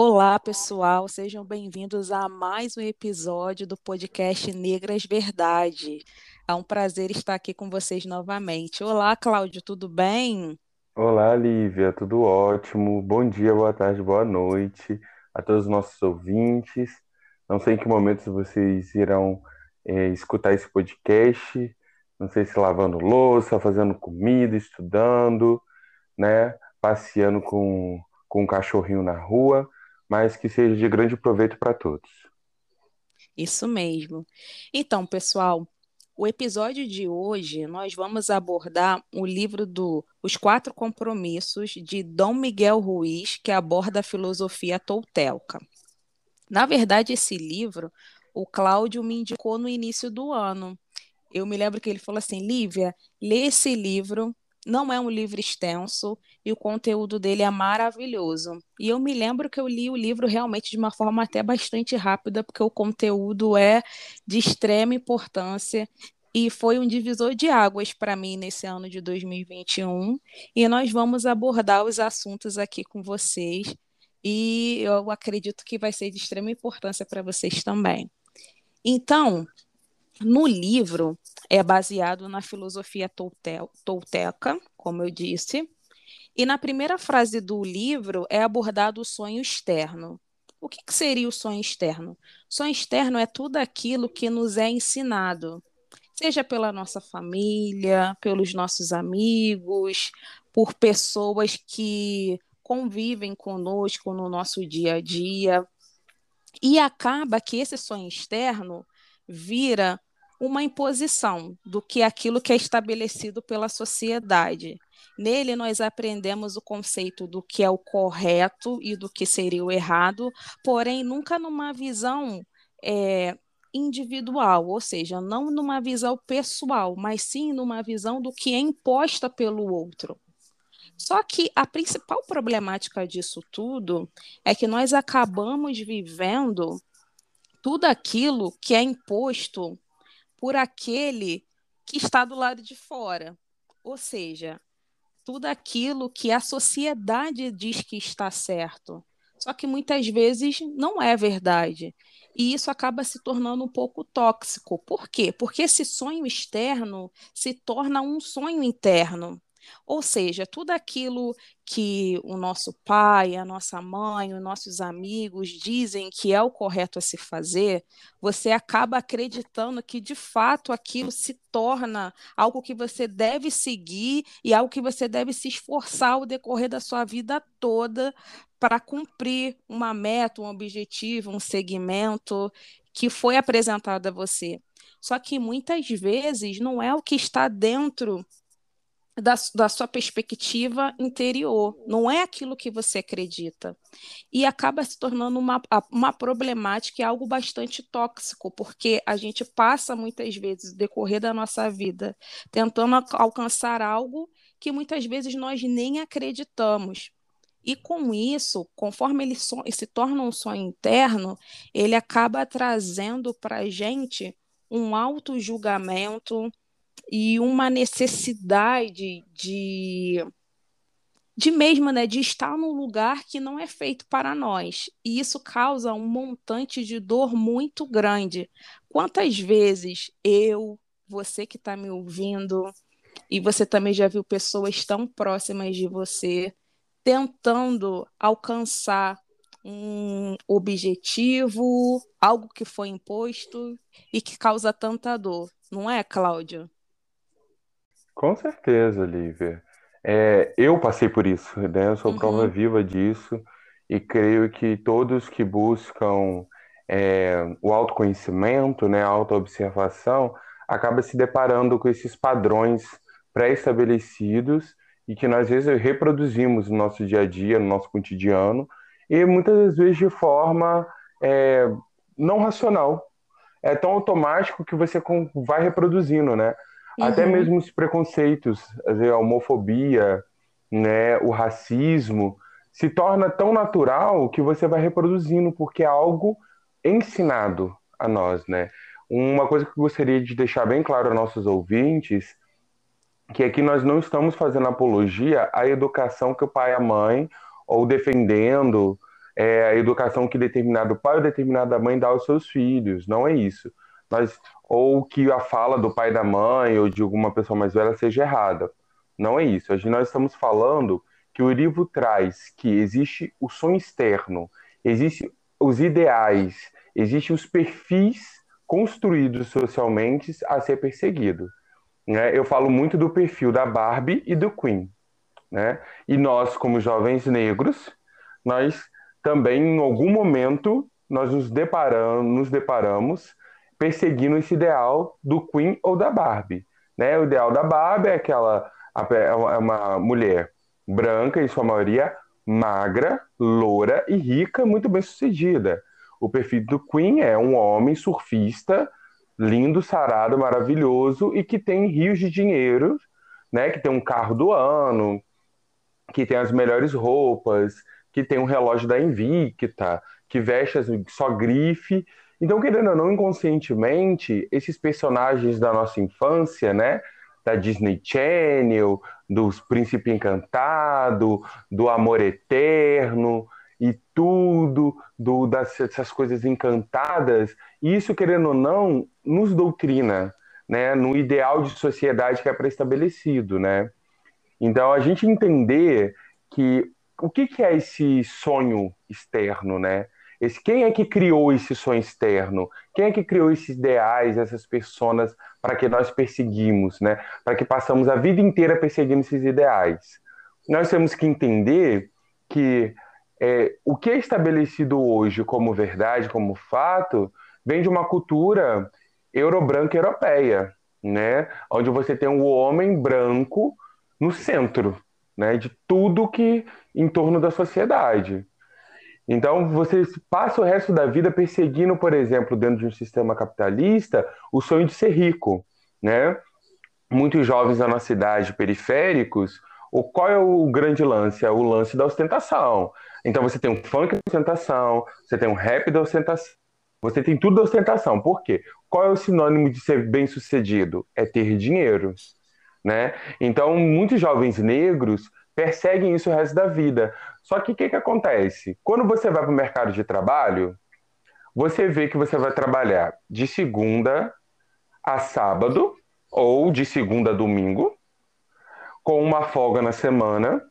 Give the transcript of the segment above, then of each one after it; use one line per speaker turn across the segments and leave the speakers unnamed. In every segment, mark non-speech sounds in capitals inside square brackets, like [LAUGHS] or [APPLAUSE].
Olá, pessoal, sejam bem-vindos a mais um episódio do podcast Negras Verdade. É um prazer estar aqui com vocês novamente. Olá, Cláudio, tudo bem?
Olá, Lívia, tudo ótimo. Bom dia, boa tarde, boa noite a todos os nossos ouvintes. Não sei em que momento vocês irão é, escutar esse podcast. Não sei se lavando louça, fazendo comida, estudando, né? Passeando com, com um cachorrinho na rua, mas que seja de grande proveito para todos.
Isso mesmo. Então, pessoal, o episódio de hoje nós vamos abordar o livro do Os Quatro Compromissos de Dom Miguel Ruiz, que aborda a filosofia tolteca. Na verdade, esse livro o Cláudio me indicou no início do ano. Eu me lembro que ele falou assim: Lívia, lê esse livro não é um livro extenso e o conteúdo dele é maravilhoso. E eu me lembro que eu li o livro realmente de uma forma até bastante rápida, porque o conteúdo é de extrema importância e foi um divisor de águas para mim nesse ano de 2021. E nós vamos abordar os assuntos aqui com vocês. E eu acredito que vai ser de extrema importância para vocês também. Então, no livro, é baseado na filosofia tolteca, como eu disse, e na primeira frase do livro é abordado o sonho externo. O que, que seria o sonho externo? Sonho externo é tudo aquilo que nos é ensinado, seja pela nossa família, pelos nossos amigos, por pessoas que convivem conosco no nosso dia a dia. E acaba que esse sonho externo vira uma imposição do que aquilo que é estabelecido pela sociedade. Nele, nós aprendemos o conceito do que é o correto e do que seria o errado, porém, nunca numa visão é, individual, ou seja, não numa visão pessoal, mas sim numa visão do que é imposta pelo outro. Só que a principal problemática disso tudo é que nós acabamos vivendo tudo aquilo que é imposto por aquele que está do lado de fora. Ou seja, tudo aquilo que a sociedade diz que está certo. Só que muitas vezes não é verdade. E isso acaba se tornando um pouco tóxico. Por quê? Porque esse sonho externo se torna um sonho interno. Ou seja, tudo aquilo que o nosso pai, a nossa mãe, os nossos amigos dizem que é o correto a se fazer, você acaba acreditando que de fato aquilo se torna algo que você deve seguir e algo que você deve se esforçar ao decorrer da sua vida toda para cumprir uma meta, um objetivo, um segmento que foi apresentado a você. Só que muitas vezes não é o que está dentro da, da sua perspectiva interior, não é aquilo que você acredita. E acaba se tornando uma, uma problemática e algo bastante tóxico, porque a gente passa muitas vezes, no decorrer da nossa vida, tentando alcançar algo que muitas vezes nós nem acreditamos. E com isso, conforme ele so se torna um sonho interno, ele acaba trazendo para a gente um auto-julgamento, e uma necessidade de de mesmo, né, de estar num lugar que não é feito para nós. E isso causa um montante de dor muito grande. Quantas vezes eu, você que está me ouvindo, e você também já viu pessoas tão próximas de você tentando alcançar um objetivo, algo que foi imposto e que causa tanta dor, não é, Cláudio?
Com certeza, Lívia. É, eu passei por isso, né? Eu sou prova
Uhum.
viva disso e creio que todos que buscam é, o autoconhecimento, né, a autoobservação, acaba se deparando com esses padrões pré-estabelecidos e que nós às vezes reproduzimos no nosso dia a dia, no nosso cotidiano, e muitas vezes de forma é, não racional. É tão automático que você vai reproduzindo, né? Até
Uhum.
mesmo os preconceitos, a homofobia, né, o racismo, se torna tão natural que você vai reproduzindo, porque é algo ensinado a nós, né? Uma coisa que eu gostaria de deixar bem claro aos nossos ouvintes, que aqui nós não estamos fazendo apologia à educação que o pai e a mãe, ou defendendo é, a educação que determinado pai ou determinada mãe dá aos seus filhos. Não é isso. Mas, ou que a fala do pai da mãe ou de alguma pessoa mais velha seja errada. Não é isso. Hoje nós estamos falando que o livro traz que existe o sonho externo, existe os ideais, existem os perfis construídos socialmente a ser perseguido. Né? Eu falo muito do perfil da Barbie e do Queen. Né? E nós, como jovens negros, nós também, em algum momento, nós nos deparamos, nos deparamos perseguindo esse ideal do Queen ou da Barbie. Né? O ideal da Barbie é aquela é uma mulher branca, em sua maioria, magra, loura e rica, muito bem sucedida. O perfil do Queen é um homem surfista, lindo, sarado, maravilhoso e que tem rios de dinheiro, né? Que tem um carro do ano, que tem as melhores roupas, que tem um relógio da Invicta, que veste só grife. Então, querendo ou não, inconscientemente, esses personagens da nossa infância, né? Da Disney Channel, dos Príncipe Encantado, do Amor Eterno, e tudo do, dessas coisas encantadas, isso, querendo ou não, nos doutrina, né, no ideal de sociedade que é pré-estabelecido, né? Então, a gente entender que o que, que é esse sonho externo, né? Esse, quem é que criou esse sonho externo? Quem é que criou esses ideais, essas pessoas para que nós perseguimos, né? Para que passamos a vida inteira perseguindo esses ideais? Nós temos que entender que é, o que é estabelecido hoje como verdade, como fato, vem de uma cultura eurobranca europeia, né? Onde você tem o um homem branco no centro, né? De tudo que em torno da sociedade. Então, você passa o resto da vida perseguindo, por exemplo, dentro de um sistema capitalista, o sonho de ser rico, né? Muitos jovens da nossa cidade, periféricos, o, qual é o grande lance? É o lance da ostentação. Então você tem um funk da ostentação, você tem um rap da ostentação, você tem tudo da ostentação. Por quê? Qual é o sinônimo de ser bem sucedido? É ter dinheiro. Né? Então, muitos jovens negros perseguem isso o resto da vida. Só que o que, que acontece? Quando você vai para o mercado de trabalho, você vê que você vai trabalhar de segunda a sábado ou de segunda a domingo, com uma folga na semana,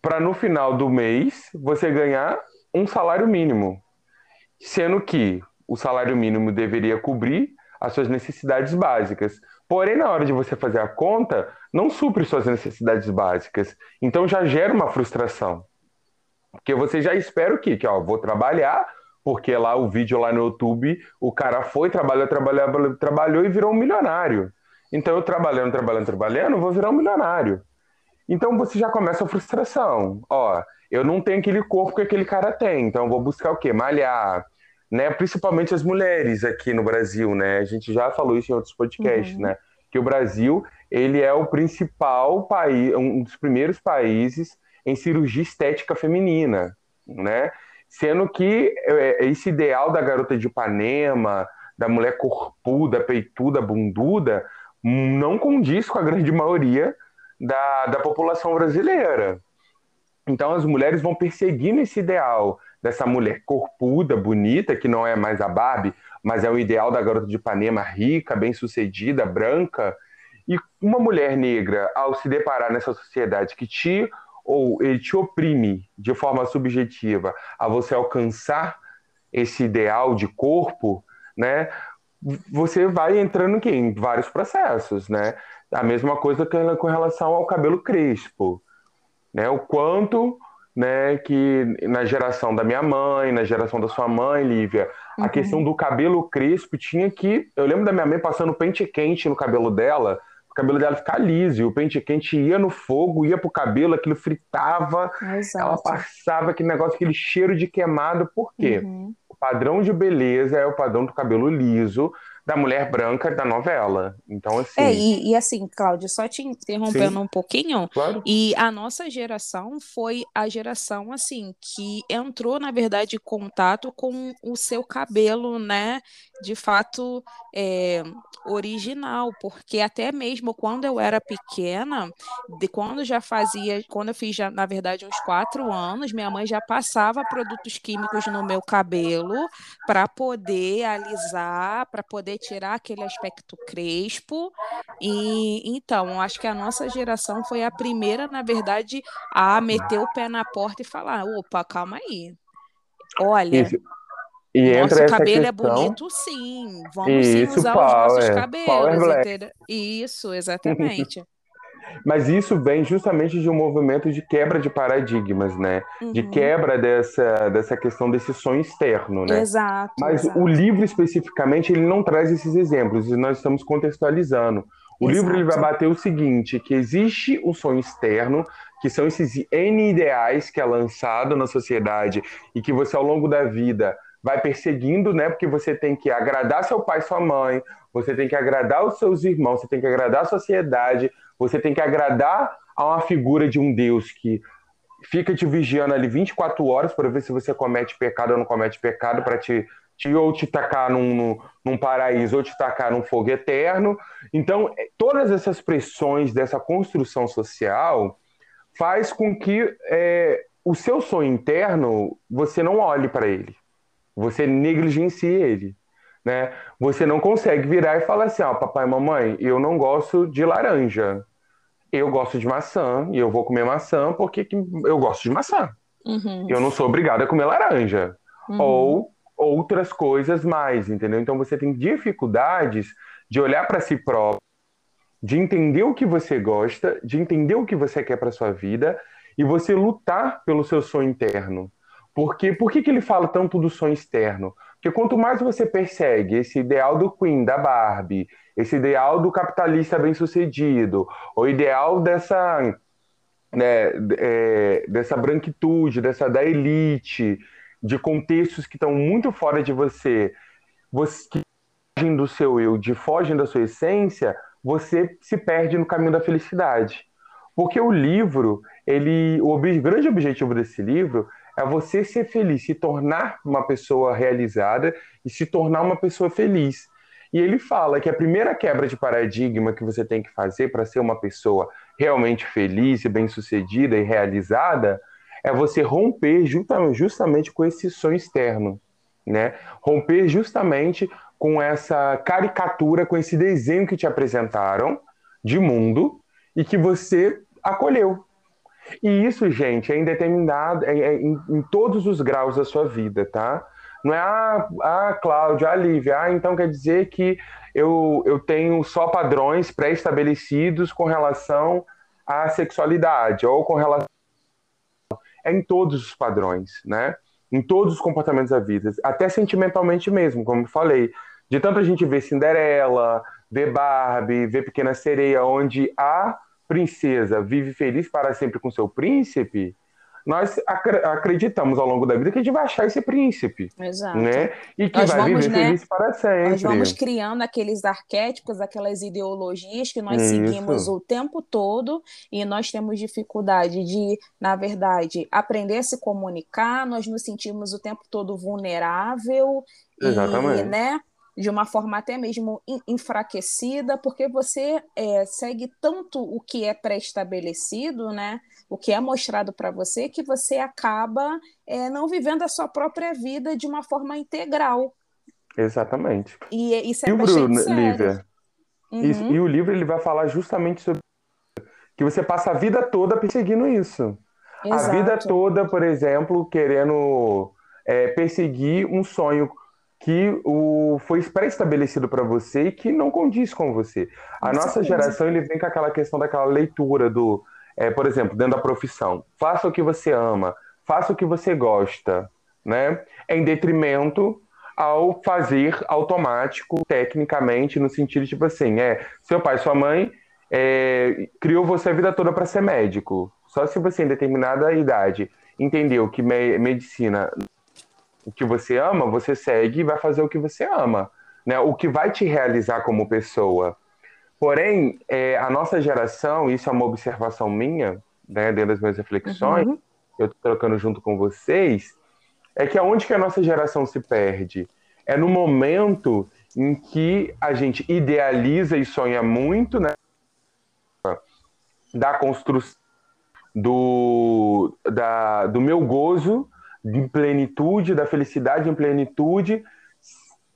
para no final do mês você ganhar um salário mínimo, sendo que o salário mínimo deveria cobrir as suas necessidades básicas. Porém, na hora de você fazer a conta, não supre suas necessidades básicas. Então já gera uma frustração. Porque você já espera o quê? Que ó, vou trabalhar, porque lá o vídeo lá no YouTube, o cara foi, trabalhou, trabalhou, trabalhou e virou um milionário. Então eu trabalhando, trabalhando, trabalhando, vou virar um milionário. Então você já começa a frustração. Ó, eu não tenho aquele corpo que aquele cara tem, então vou buscar o quê? Malhar, né? Principalmente as mulheres aqui no Brasil, né? A gente já falou isso em outros podcasts, uhum. né? Que o Brasil, ele é o principal país, um dos primeiros países em cirurgia estética feminina, né? Sendo que é, esse ideal da garota de Ipanema, da mulher corpuda, peituda, bunduda, não condiz com a grande maioria da, da população brasileira. Então as mulheres vão perseguindo esse ideal dessa mulher corpuda, bonita, que não é mais a Barbie, mas é o ideal da garota de Ipanema, rica, bem-sucedida, branca. E uma mulher negra, ao se deparar nessa sociedade que te ou ele te oprime de forma subjetiva a você alcançar esse ideal de corpo, né? você vai entrando aqui, em vários processos, né? A mesma coisa com relação ao cabelo crespo, né? O quanto, né, que na geração da minha mãe, na geração da sua mãe, Lívia, uhum. a questão do cabelo crespo tinha que, eu lembro da minha mãe passando pente quente no cabelo dela, o cabelo dela ficar liso, e o pente quente ia no fogo, ia pro cabelo, aquilo fritava, Exato. ela passava aquele negócio, aquele cheiro de queimado, por quê? Uhum padrão de beleza é o padrão do cabelo liso, da mulher branca da novela. Então, assim.
É, e, e assim, Cláudia, só te interrompendo
Sim.
um pouquinho,
Claro.
e a nossa geração foi a geração, assim, que entrou, na verdade, em contato com o seu cabelo, né? De fato, é, original, porque até mesmo quando eu era pequena, de quando já fazia, quando eu fiz já, na verdade, uns quatro anos, minha mãe já passava produtos químicos no meu cabelo para poder alisar, para poder tirar aquele aspecto crespo. E então, acho que a nossa geração foi a primeira, na verdade, a meter o pé na porta e falar: opa, calma aí. Olha,
Isso. E
nosso
entra
cabelo é
questão.
bonito, sim. Vamos sim usar os nossos
power.
cabelos,
Power Black.
entendeu? Isso, exatamente. [LAUGHS]
Mas isso vem justamente de um movimento de quebra de paradigmas, né? De
Uhum.
quebra dessa, dessa questão desse sonho externo, né?
Exato,
Mas
exato.
o livro especificamente ele não traz esses exemplos e nós estamos contextualizando. O livro ele vai
Exato.
bater o seguinte, que existe o sonho externo, que são esses N ideais que é lançado na sociedade e que você ao longo da vida vai perseguindo, né? Porque você tem que agradar seu pai e sua mãe, você tem que agradar os seus irmãos, você tem que agradar a sociedade, você tem que agradar a uma figura de um Deus que fica te vigiando ali 24 horas para ver se você comete pecado ou não comete pecado, para te, te ou te tacar num, num, paraíso ou te tacar num fogo eterno. Então, eh, todas essas pressões dessa construção social faz com que é, o seu sonho interno você não olhe para ele, você negligencie ele. Né? Você não consegue virar e falar assim: ó, papai e mamãe, eu não gosto de laranja. Eu gosto de maçã e eu vou comer maçã porque que eu gosto de maçã.
Uhum,
Eu não sou obrigado a comer laranja.
uhum.
Ou outras coisas mais, entendeu? Então você tem dificuldades de olhar para si próprio, de entender o que você gosta, de entender o que você quer para sua vida e você lutar pelo seu sonho interno. Porque por que, que ele fala tanto do sonho externo? Porque quanto mais você persegue esse ideal do Queen, da Barbie, esse ideal do capitalista bem-sucedido, o ideal dessa, né, é, dessa branquitude, dessa da elite, de contextos que estão muito fora de você, você que fogem do seu eu, de fogem da sua essência, você se perde no caminho da felicidade. Porque o livro, ele, o grande objetivo desse livro é você ser feliz, se tornar uma pessoa realizada e se tornar uma pessoa feliz. E ele fala que a primeira quebra de paradigma que você tem que fazer para ser uma pessoa realmente feliz e bem-sucedida e realizada é você romper justa- justamente com esse sonho externo, né? Romper justamente com essa caricatura, com esse desenho que te apresentaram de mundo e que você acolheu. E isso, gente, é indeterminado, é, é em, em todos os graus da sua vida, tá? Não é, ah, ah, Cláudia, ah, Lívia, ah, então quer dizer que eu, eu tenho só padrões pré-estabelecidos com relação à sexualidade ou com relação. É em todos os padrões, né? Em todos os comportamentos da vida, até sentimentalmente mesmo, como eu falei. De tanto a gente ver Cinderela, ver Barbie, ver Pequena Sereia, onde a princesa vive feliz para sempre com seu príncipe, nós acre- acreditamos ao longo da vida que a gente vai achar esse príncipe,
Exato.
né? E que
Nós
vai
vamos,
viver
né,
feliz para sempre.
Nós vamos criando aqueles arquétipos, aquelas ideologias que nós
Isso.
seguimos o tempo todo e nós temos dificuldade de, na verdade, aprender a se comunicar, nós nos sentimos o tempo todo vulnerável e,
Exatamente.
né, de uma forma até mesmo en- enfraquecida, porque você é, segue tanto o que é pré-estabelecido, né, o que é mostrado para você, que você acaba é, não vivendo a sua própria vida de uma forma integral.
Exatamente.
E é- isso é
livro,
bastante sério.
Lívia,
Uhum.
e o livro ele vai falar justamente sobre que você passa a vida toda perseguindo isso. A vida
Exato.
toda, por exemplo, querendo é, perseguir um sonho que o, foi pré-estabelecido para você e que não condiz com você. A nossa geração ele vem com aquela questão daquela leitura do, é, por exemplo, dentro da profissão, faça o que você ama, faça o que você gosta, né? Em detrimento ao fazer automático, tecnicamente, no sentido tipo assim, é, seu pai, sua mãe é, criou você a vida toda para ser médico. Só se você, em determinada idade, entendeu que me- medicina, o que você ama, você segue e vai fazer o que você ama. né? O que vai te realizar como pessoa. Porém, é, a nossa geração, isso é uma observação minha, né, dentro das minhas reflexões, uhum. eu estou trocando junto com vocês, é que aonde que a nossa geração se perde? É no momento em que a gente idealiza e sonha muito, né? Da construção do, da, do meu gozo de plenitude, da felicidade em plenitude,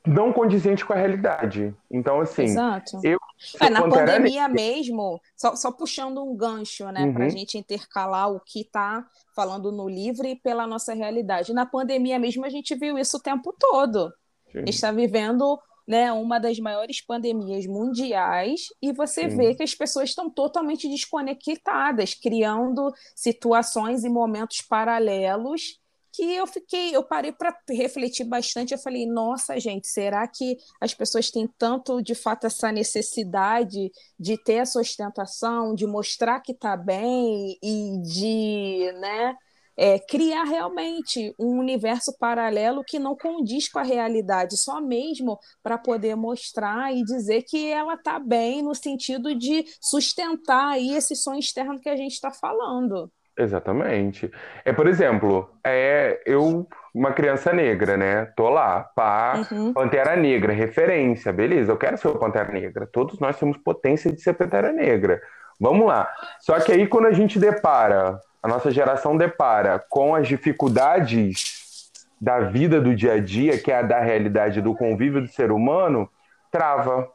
não condizente com a realidade. Então, assim,
Exato. eu. É, na pandemia mesmo, só, só, puxando um gancho, né, uhum. para a gente intercalar o que está falando no livro e pela nossa realidade. Na pandemia mesmo, a gente viu isso o tempo todo. Sim. A gente está vivendo né, uma das maiores pandemias mundiais e você Sim. vê que as pessoas estão totalmente desconectadas, criando situações e momentos paralelos que eu fiquei, eu parei para refletir bastante. Eu falei, nossa, gente, será que as pessoas têm tanto de fato essa necessidade de ter essa ostentação, de mostrar que está bem e de, né, é, criar realmente um universo paralelo que não condiz com a realidade, só mesmo para poder mostrar e dizer que ela está bem no sentido de sustentar aí esse sonho externo que a gente está falando.
Exatamente. É, por exemplo, é eu, uma criança negra, né? Tô lá, pá, uhum. Pantera Negra, referência, beleza, eu quero ser o Pantera Negra. Todos nós temos potência de ser Pantera Negra. Vamos lá. Só que aí quando a gente depara, a nossa geração depara com as dificuldades da vida do dia a dia, que é a da realidade do convívio do ser humano, trava.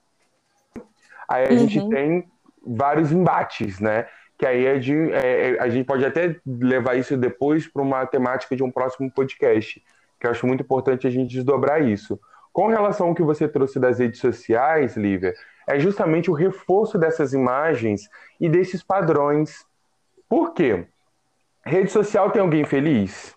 Aí a uhum. gente tem vários embates, né? Que aí é é, a gente pode até levar isso depois para uma temática de um próximo podcast, que eu acho muito importante a gente desdobrar isso. Com relação ao que você trouxe das redes sociais, Lívia, é justamente o reforço dessas imagens e desses padrões. Por quê? Rede social tem alguém feliz?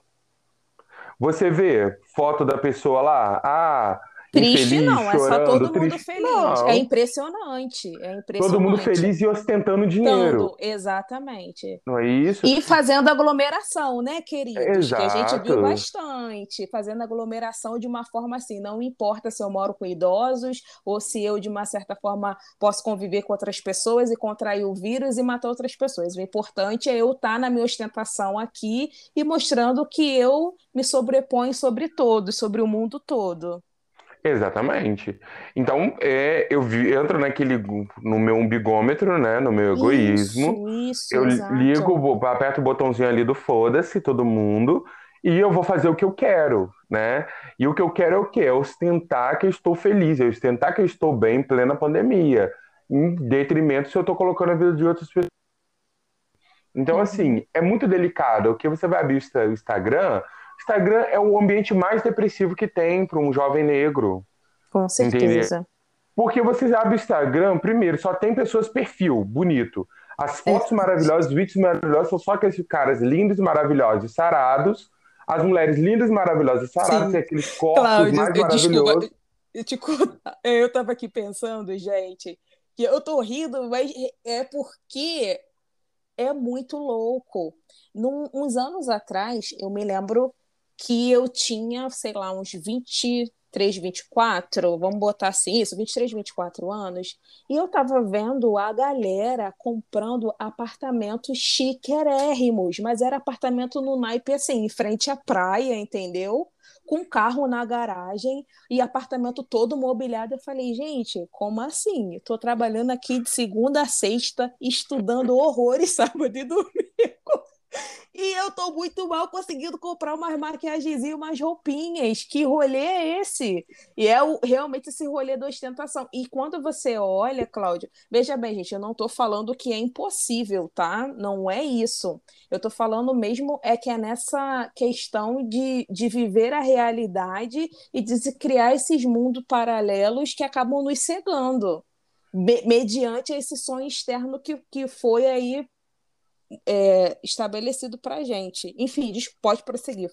Você vê foto da pessoa lá, ah,
Triste
infeliz,
não, é
só
todo mundo triste. feliz. Não. É impressionante, é impressionante.
Todo mundo feliz e ostentando dinheiro. Todo,
exatamente.
Não é isso?
E fazendo aglomeração, né, queridos? Exato. Que a gente viu bastante. Fazendo aglomeração de uma forma assim, não importa se eu moro com idosos ou se eu, de uma certa forma, posso conviver com outras pessoas e contrair o vírus e matar outras pessoas. O importante é eu estar na minha ostentação aqui e mostrando que eu me sobreponho sobre todos, sobre o mundo todo.
Exatamente. Então, é, eu vi, entro naquele no meu umbigômetro, né, no meu egoísmo.
Isso, isso,
eu
exato.
ligo, aperto o botãozinho ali do foda-se todo mundo e eu vou fazer o que eu quero, né? E o que eu quero é o quê? É ostentar que eu estou feliz, é ostentar que eu estou bem em plena pandemia, em detrimento se eu estou colocando a vida de outras pessoas. Então, uhum. assim, é muito delicado, porque você vai abrir o Instagram, Instagram é o ambiente mais depressivo que tem para um jovem negro.
Com certeza.
Porque você abre o Instagram, primeiro, só tem pessoas perfil, bonito. As fotos é. maravilhosas, os vídeos maravilhosos são só aqueles caras lindos, maravilhosos, sarados. As mulheres lindas, maravilhosas, saradas, aqueles corpos Cláudio, mais maravilhosos.
Eu, te, [LAUGHS] eu tava aqui pensando, gente, que eu tô rindo, mas é porque é muito louco. Num, uns anos atrás, eu me lembro que eu tinha, sei lá, uns 23, 24, vamos botar assim, isso, 23, 24 anos, e eu tava vendo a galera comprando apartamentos chiquerérrimos, mas era apartamento no naipe assim, em frente à praia, entendeu? Com carro na garagem e apartamento todo mobiliado. Eu falei, gente, como assim? Estou trabalhando aqui de segunda a sexta, estudando horrores [LAUGHS] sábado e domingo [LAUGHS] e eu tô muito mal conseguindo comprar umas maquiagens e umas roupinhas. Que rolê é esse? E é o, realmente esse rolê da ostentação. E quando você olha, Cláudio, veja bem, gente, eu não tô falando que é impossível, tá? Não é isso. Eu tô falando mesmo é que é nessa questão de, de viver a realidade e de criar esses mundos paralelos que acabam nos cegando mediante esse sonho externo que, que foi aí é, estabelecido para a gente. Enfim, pode prosseguir.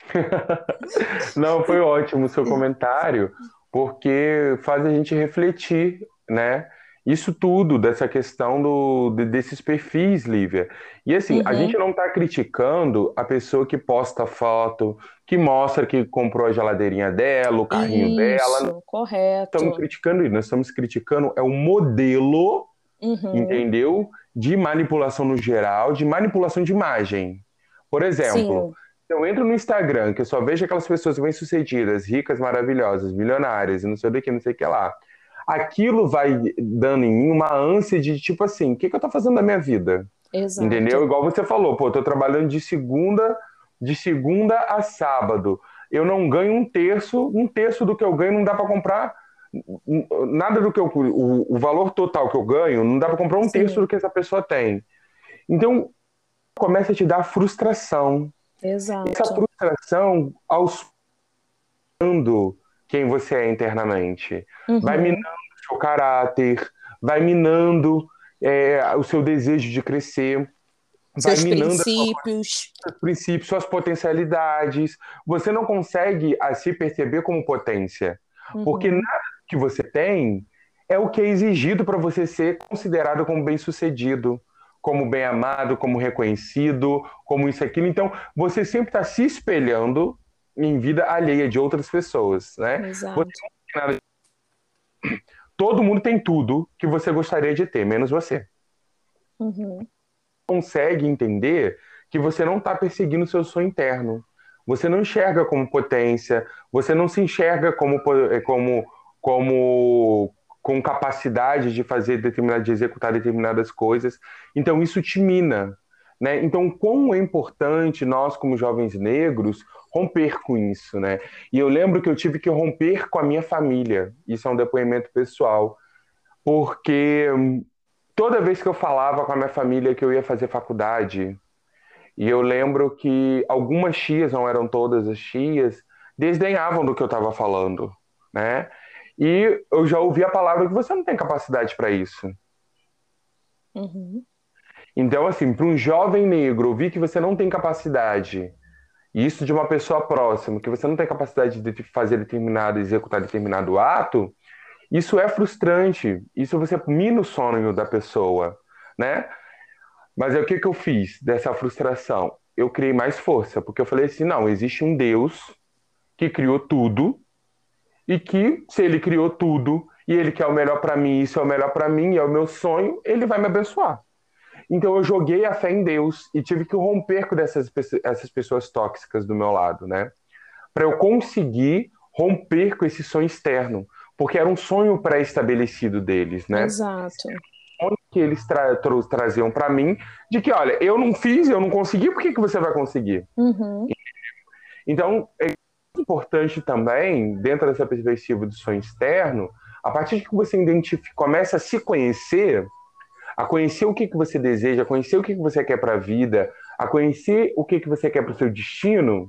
[LAUGHS]
Não, foi ótimo o seu comentário, porque faz a gente refletir, né? Isso tudo, dessa questão do, desses perfis, Lívia. E assim, uhum. a gente não está criticando a pessoa que posta foto, que mostra que comprou a geladeirinha dela, o carrinho isso, dela.
correto.
Estamos criticando isso, nós estamos criticando é o modelo, uhum. entendeu? De manipulação no geral, de manipulação de imagem. Por exemplo, Sim. eu entro no Instagram, que eu só vejo aquelas pessoas bem-sucedidas, ricas, maravilhosas, milionárias, e não sei o que, não sei o que lá aquilo vai dando em mim uma ânsia de tipo assim, o que, que eu tô fazendo na minha vida?
Exato.
Entendeu? Igual você falou, pô, eu tô trabalhando de segunda, de segunda a sábado. Eu não ganho um terço, um terço do que eu ganho não dá para comprar nada do que eu o, o, valor total que eu ganho não dá para comprar um Sim. terço do que essa pessoa tem. Então começa a te dar frustração.
Exato.
Essa frustração aos quem você é internamente. Uhum. Vai minando o seu caráter, vai minando é, o seu desejo de crescer.
Seus princípios.
Seus princípios, suas potencialidades. Você não consegue a, se perceber como potência. Uhum. Porque nada que você tem é o que é exigido para você ser considerado como bem-sucedido, como bem amado, como reconhecido, como isso aquilo. Então, você sempre está se espelhando em vida alheia de outras pessoas, né?
Exato.
Todo mundo tem tudo que você gostaria de ter, menos você.
Uhum.
Consegue entender que você não está perseguindo o seu sonho interno. Você não enxerga como potência, você não se enxerga como, como, como com capacidade de fazer determinado, de executar determinadas coisas. Então isso te mina. Né? Então, quão é importante nós, como jovens negros, romper com isso, né? E eu lembro que eu tive que romper com a minha família. Isso é um depoimento pessoal, porque hum, toda vez que eu falava com a minha família que eu ia fazer faculdade, e eu lembro que algumas tias, não eram todas as tias, desdenhavam do que eu estava falando, né? E eu já ouvi a palavra que você não tem capacidade para isso.
Uhum.
Então, assim, para um jovem negro ouvir que você não tem capacidade isso de uma pessoa próxima, que você não tem capacidade de fazer determinado, executar determinado ato, isso é frustrante. Isso você mina o sonho da pessoa, né? Mas é o que, que eu fiz dessa frustração? Eu criei mais força, porque eu falei assim: não, existe um Deus que criou tudo e que, se ele criou tudo e ele quer o melhor para mim, isso é o melhor para mim, é o meu sonho, ele vai me abençoar. Então eu joguei a fé em Deus e tive que romper com dessas essas pessoas tóxicas do meu lado, né? Para eu conseguir romper com esse sonho externo, porque era um sonho pré-estabelecido deles, né?
Exato.
O que eles tra tra traziam para mim de que, olha, eu não fiz, eu não consegui, por que, que você vai conseguir?
Uhum.
Então, importante também, dentro dessa perspectiva do sonho externo, a partir de que você identifica, começa a se conhecer, a conhecer o que, que você deseja, a conhecer o que, que você quer para a vida, a conhecer o que, que você quer para o seu destino,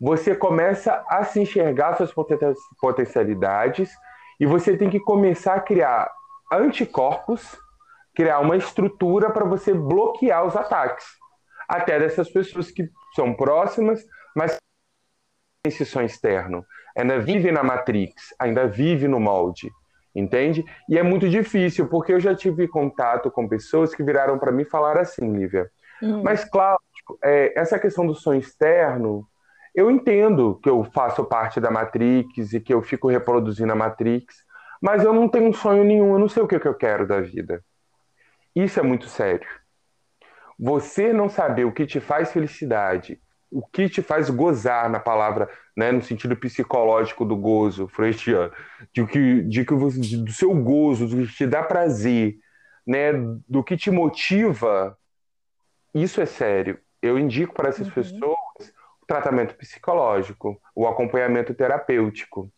você começa a se enxergar suas potencialidades e você tem que começar a criar anticorpos, criar uma estrutura para você bloquear os ataques. Até dessas pessoas que são próximas, mas esse sonho externo. Ainda vive na Matrix, ainda vive no molde entende? E é muito difícil, porque eu já tive contato com pessoas que viraram para mim e falaram assim, Lívia. Uhum. Mas, claro, é, essa questão do sonho externo, eu entendo que eu faço parte da Matrix e que eu fico reproduzindo a Matrix, mas eu não tenho um sonho nenhum, eu não sei o que, que eu quero da vida. Isso é muito sério. Você não saber o que te faz felicidade o que te faz gozar na palavra, né, no sentido psicológico do gozo freudiano, de que, de que você, do seu gozo, do que te dá prazer, né, do que te motiva, isso é sério. Eu indico para essas uhum. pessoas o tratamento psicológico, o acompanhamento terapêutico,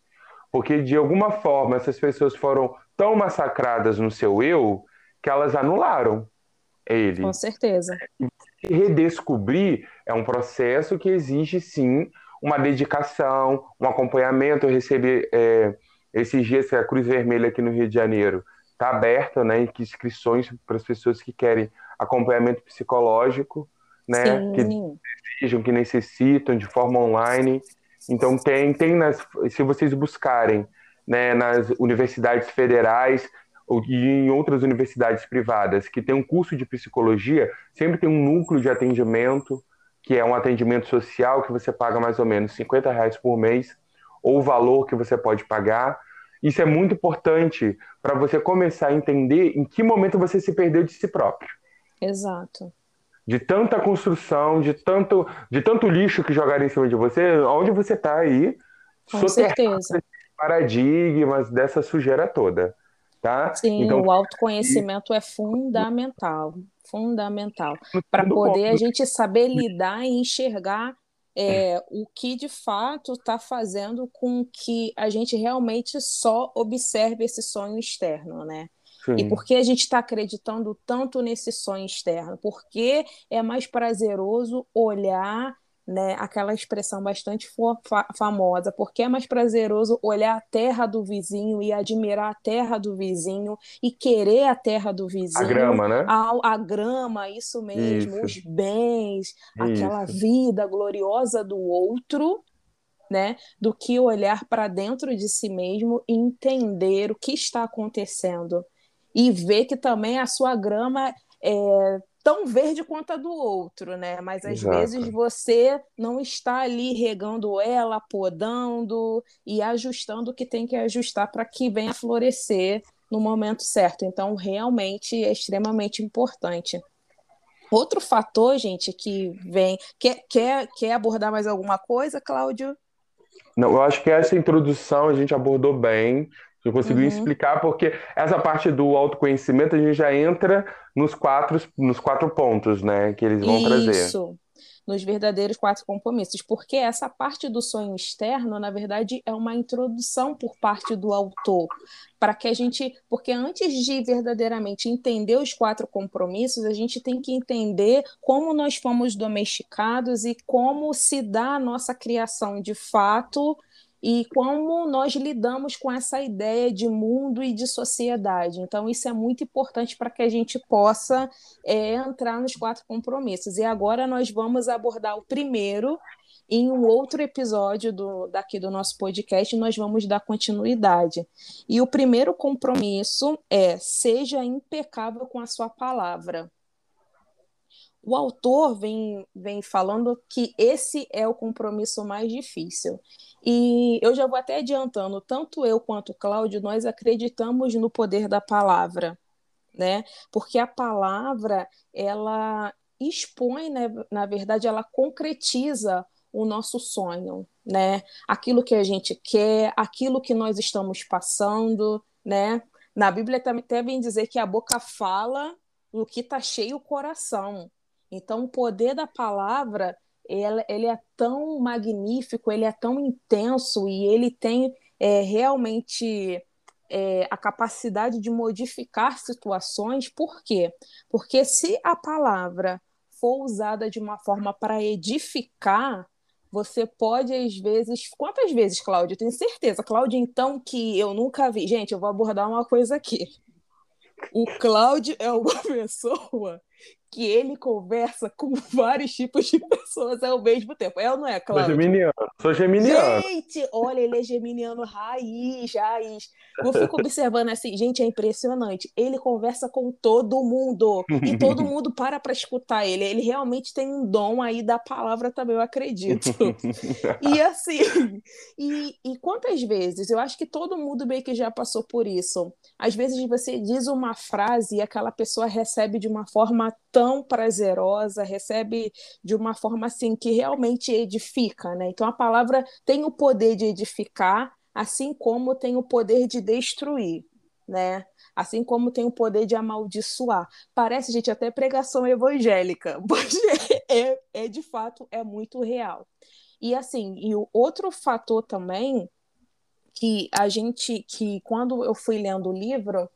porque de alguma forma essas pessoas foram tão massacradas no seu eu que elas anularam ele.
Com certeza.
Redescobrir é um processo que exige, sim, uma dedicação, um acompanhamento. Eu recebi é, esses dias a Cruz Vermelha aqui no Rio de Janeiro está aberta, né, inscrições para as pessoas que querem acompanhamento psicológico, né, sim. que desejam, que necessitam de forma online. Então tem, tem nas, se vocês buscarem, né, nas universidades federais, e em outras universidades privadas que tem um curso de psicologia, sempre tem um núcleo de atendimento, que é um atendimento social que você paga mais ou menos 50 reais por mês, ou o valor que você pode pagar. Isso é muito importante para você começar a entender em que momento você se perdeu de si próprio.
Exato.
De tanta construção, de tanto, de tanto lixo que jogaram em cima de você, onde você está aí,
com certeza.
paradigmas dessa sujeira toda. Tá?
Sim, então, o autoconhecimento e... é fundamental, fundamental, para poder a gente saber lidar e enxergar é, o que de fato está fazendo com que a gente realmente só observe esse sonho externo, né? Sim. E por que a gente está acreditando tanto nesse sonho externo? Porque é mais prazeroso olhar né, aquela expressão bastante fa famosa, porque é mais prazeroso olhar a terra do vizinho e admirar a terra do vizinho e querer a terra do vizinho. A
grama, né?
A, a grama, isso mesmo, isso. os bens, isso. aquela vida gloriosa do outro, né, do que olhar para dentro de si mesmo e entender o que está acontecendo e ver que também a sua grama é, tão verde quanto a do outro, né? Mas às Exato. vezes você não está ali regando ela, podando e ajustando o que tem que ajustar para que venha florescer no momento certo. Então, realmente é extremamente importante. Outro fator, gente, que vem. Quer, quer, quer abordar mais alguma coisa, Cláudio?
Não, eu acho que essa introdução a gente abordou bem. Eu consegui uhum. explicar, porque essa parte do autoconhecimento a gente já entra nos quatro, nos quatro pontos, né, que eles vão
Isso.
trazer.
Isso, nos verdadeiros quatro compromissos, porque essa parte do sonho externo, na verdade, é uma introdução por parte do autor, para que a gente, porque antes de verdadeiramente entender os quatro compromissos, a gente tem que entender como nós fomos domesticados e como se dá a nossa criação de fato e como nós lidamos com essa ideia de mundo e de sociedade. Então, isso é muito importante para que a gente possa é, entrar nos quatro compromissos. E agora nós vamos abordar o primeiro. Em um outro episódio do, daqui do nosso podcast, nós vamos dar continuidade. E o primeiro compromisso é: seja impecável com a sua palavra o autor vem, vem falando que esse é o compromisso mais difícil. E eu já vou até adiantando, tanto eu quanto o Cláudio, nós acreditamos no poder da palavra, né? Porque a palavra, ela expõe, né? na verdade, ela concretiza o nosso sonho, né? Aquilo que a gente quer, aquilo que nós estamos passando, né? Na Bíblia também até vem dizer que a boca fala no que está cheio o coração. Então, o poder da palavra ele, ele é tão magnífico, ele é tão intenso e ele tem é, realmente é, a capacidade de modificar situações. Por quê? Porque se a palavra for usada de uma forma para edificar, você pode, às vezes. Quantas vezes, Cláudia? Eu tenho certeza. Cláudia, então, que eu nunca vi. Gente, eu vou abordar uma coisa aqui. O Cláudio é uma [LAUGHS] pessoa que ele conversa [LAUGHS] com vários tipos de pessoas ao mesmo tempo. É ou não é, Cláudio?
Sou geminiano. Sou geminiano.
Gente, olha, ele é geminiano raiz, raiz. Eu fico observando assim, gente, é impressionante. Ele conversa com todo mundo e todo [LAUGHS] mundo para para escutar ele. Ele realmente tem um dom aí da palavra também, eu acredito. [LAUGHS] e assim, e, e quantas vezes? Eu acho que todo mundo meio que já passou por isso. Às vezes você diz uma frase e aquela pessoa recebe de uma forma tão prazerosa, recebe de uma forma assim que realmente edifica, né? Então a palavra tem o poder de edificar, assim como tem o poder de destruir, né? Assim como tem o poder de amaldiçoar. Parece, gente, até pregação evangélica, [LAUGHS] mas é, é de fato é muito real. E assim, e o outro fator também que a gente que quando eu fui lendo o livro,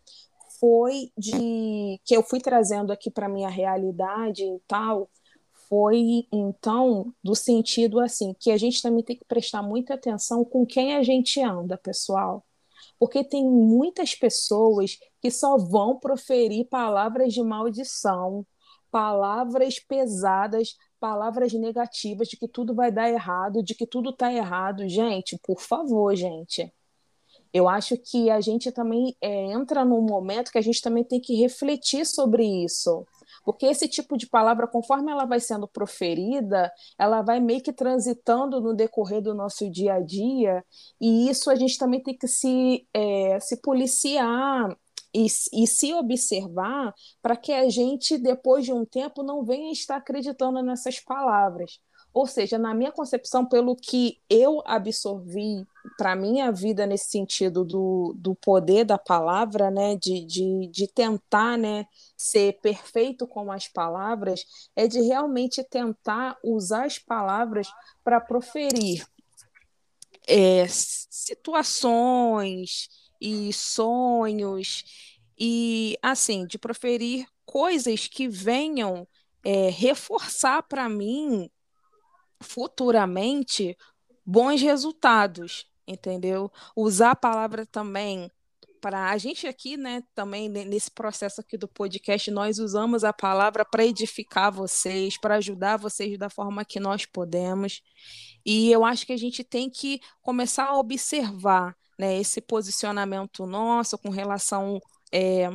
foi de que eu fui trazendo aqui para minha realidade e tal, foi então do sentido assim que a gente também tem que prestar muita atenção com quem a gente anda, pessoal. Porque tem muitas pessoas que só vão proferir palavras de maldição, palavras pesadas, palavras negativas de que tudo vai dar errado, de que tudo está errado. Gente, por favor, gente eu acho que a gente também é, entra num momento que a gente também tem que refletir sobre isso. Porque esse tipo de palavra, conforme ela vai sendo proferida, ela vai meio que transitando no decorrer do nosso dia a dia, e isso a gente também tem que se, é, se policiar e, e, se observar para que a gente, depois de um tempo, não venha estar acreditando nessas palavras. Ou seja, na minha concepção, pelo que eu absorvi para a minha vida nesse sentido do, do poder da palavra, né, de, de, de tentar né, ser perfeito com as palavras, é de realmente tentar usar as palavras para proferir é, situações e sonhos, e assim, de proferir coisas que venham é, reforçar para mim futuramente bons resultados, entendeu? Usar a palavra também para a gente aqui, né, também nesse processo aqui do podcast, nós usamos a palavra para edificar vocês, para ajudar vocês da forma que nós podemos. E eu acho que a gente tem que começar a observar, né, esse posicionamento nosso com relação é,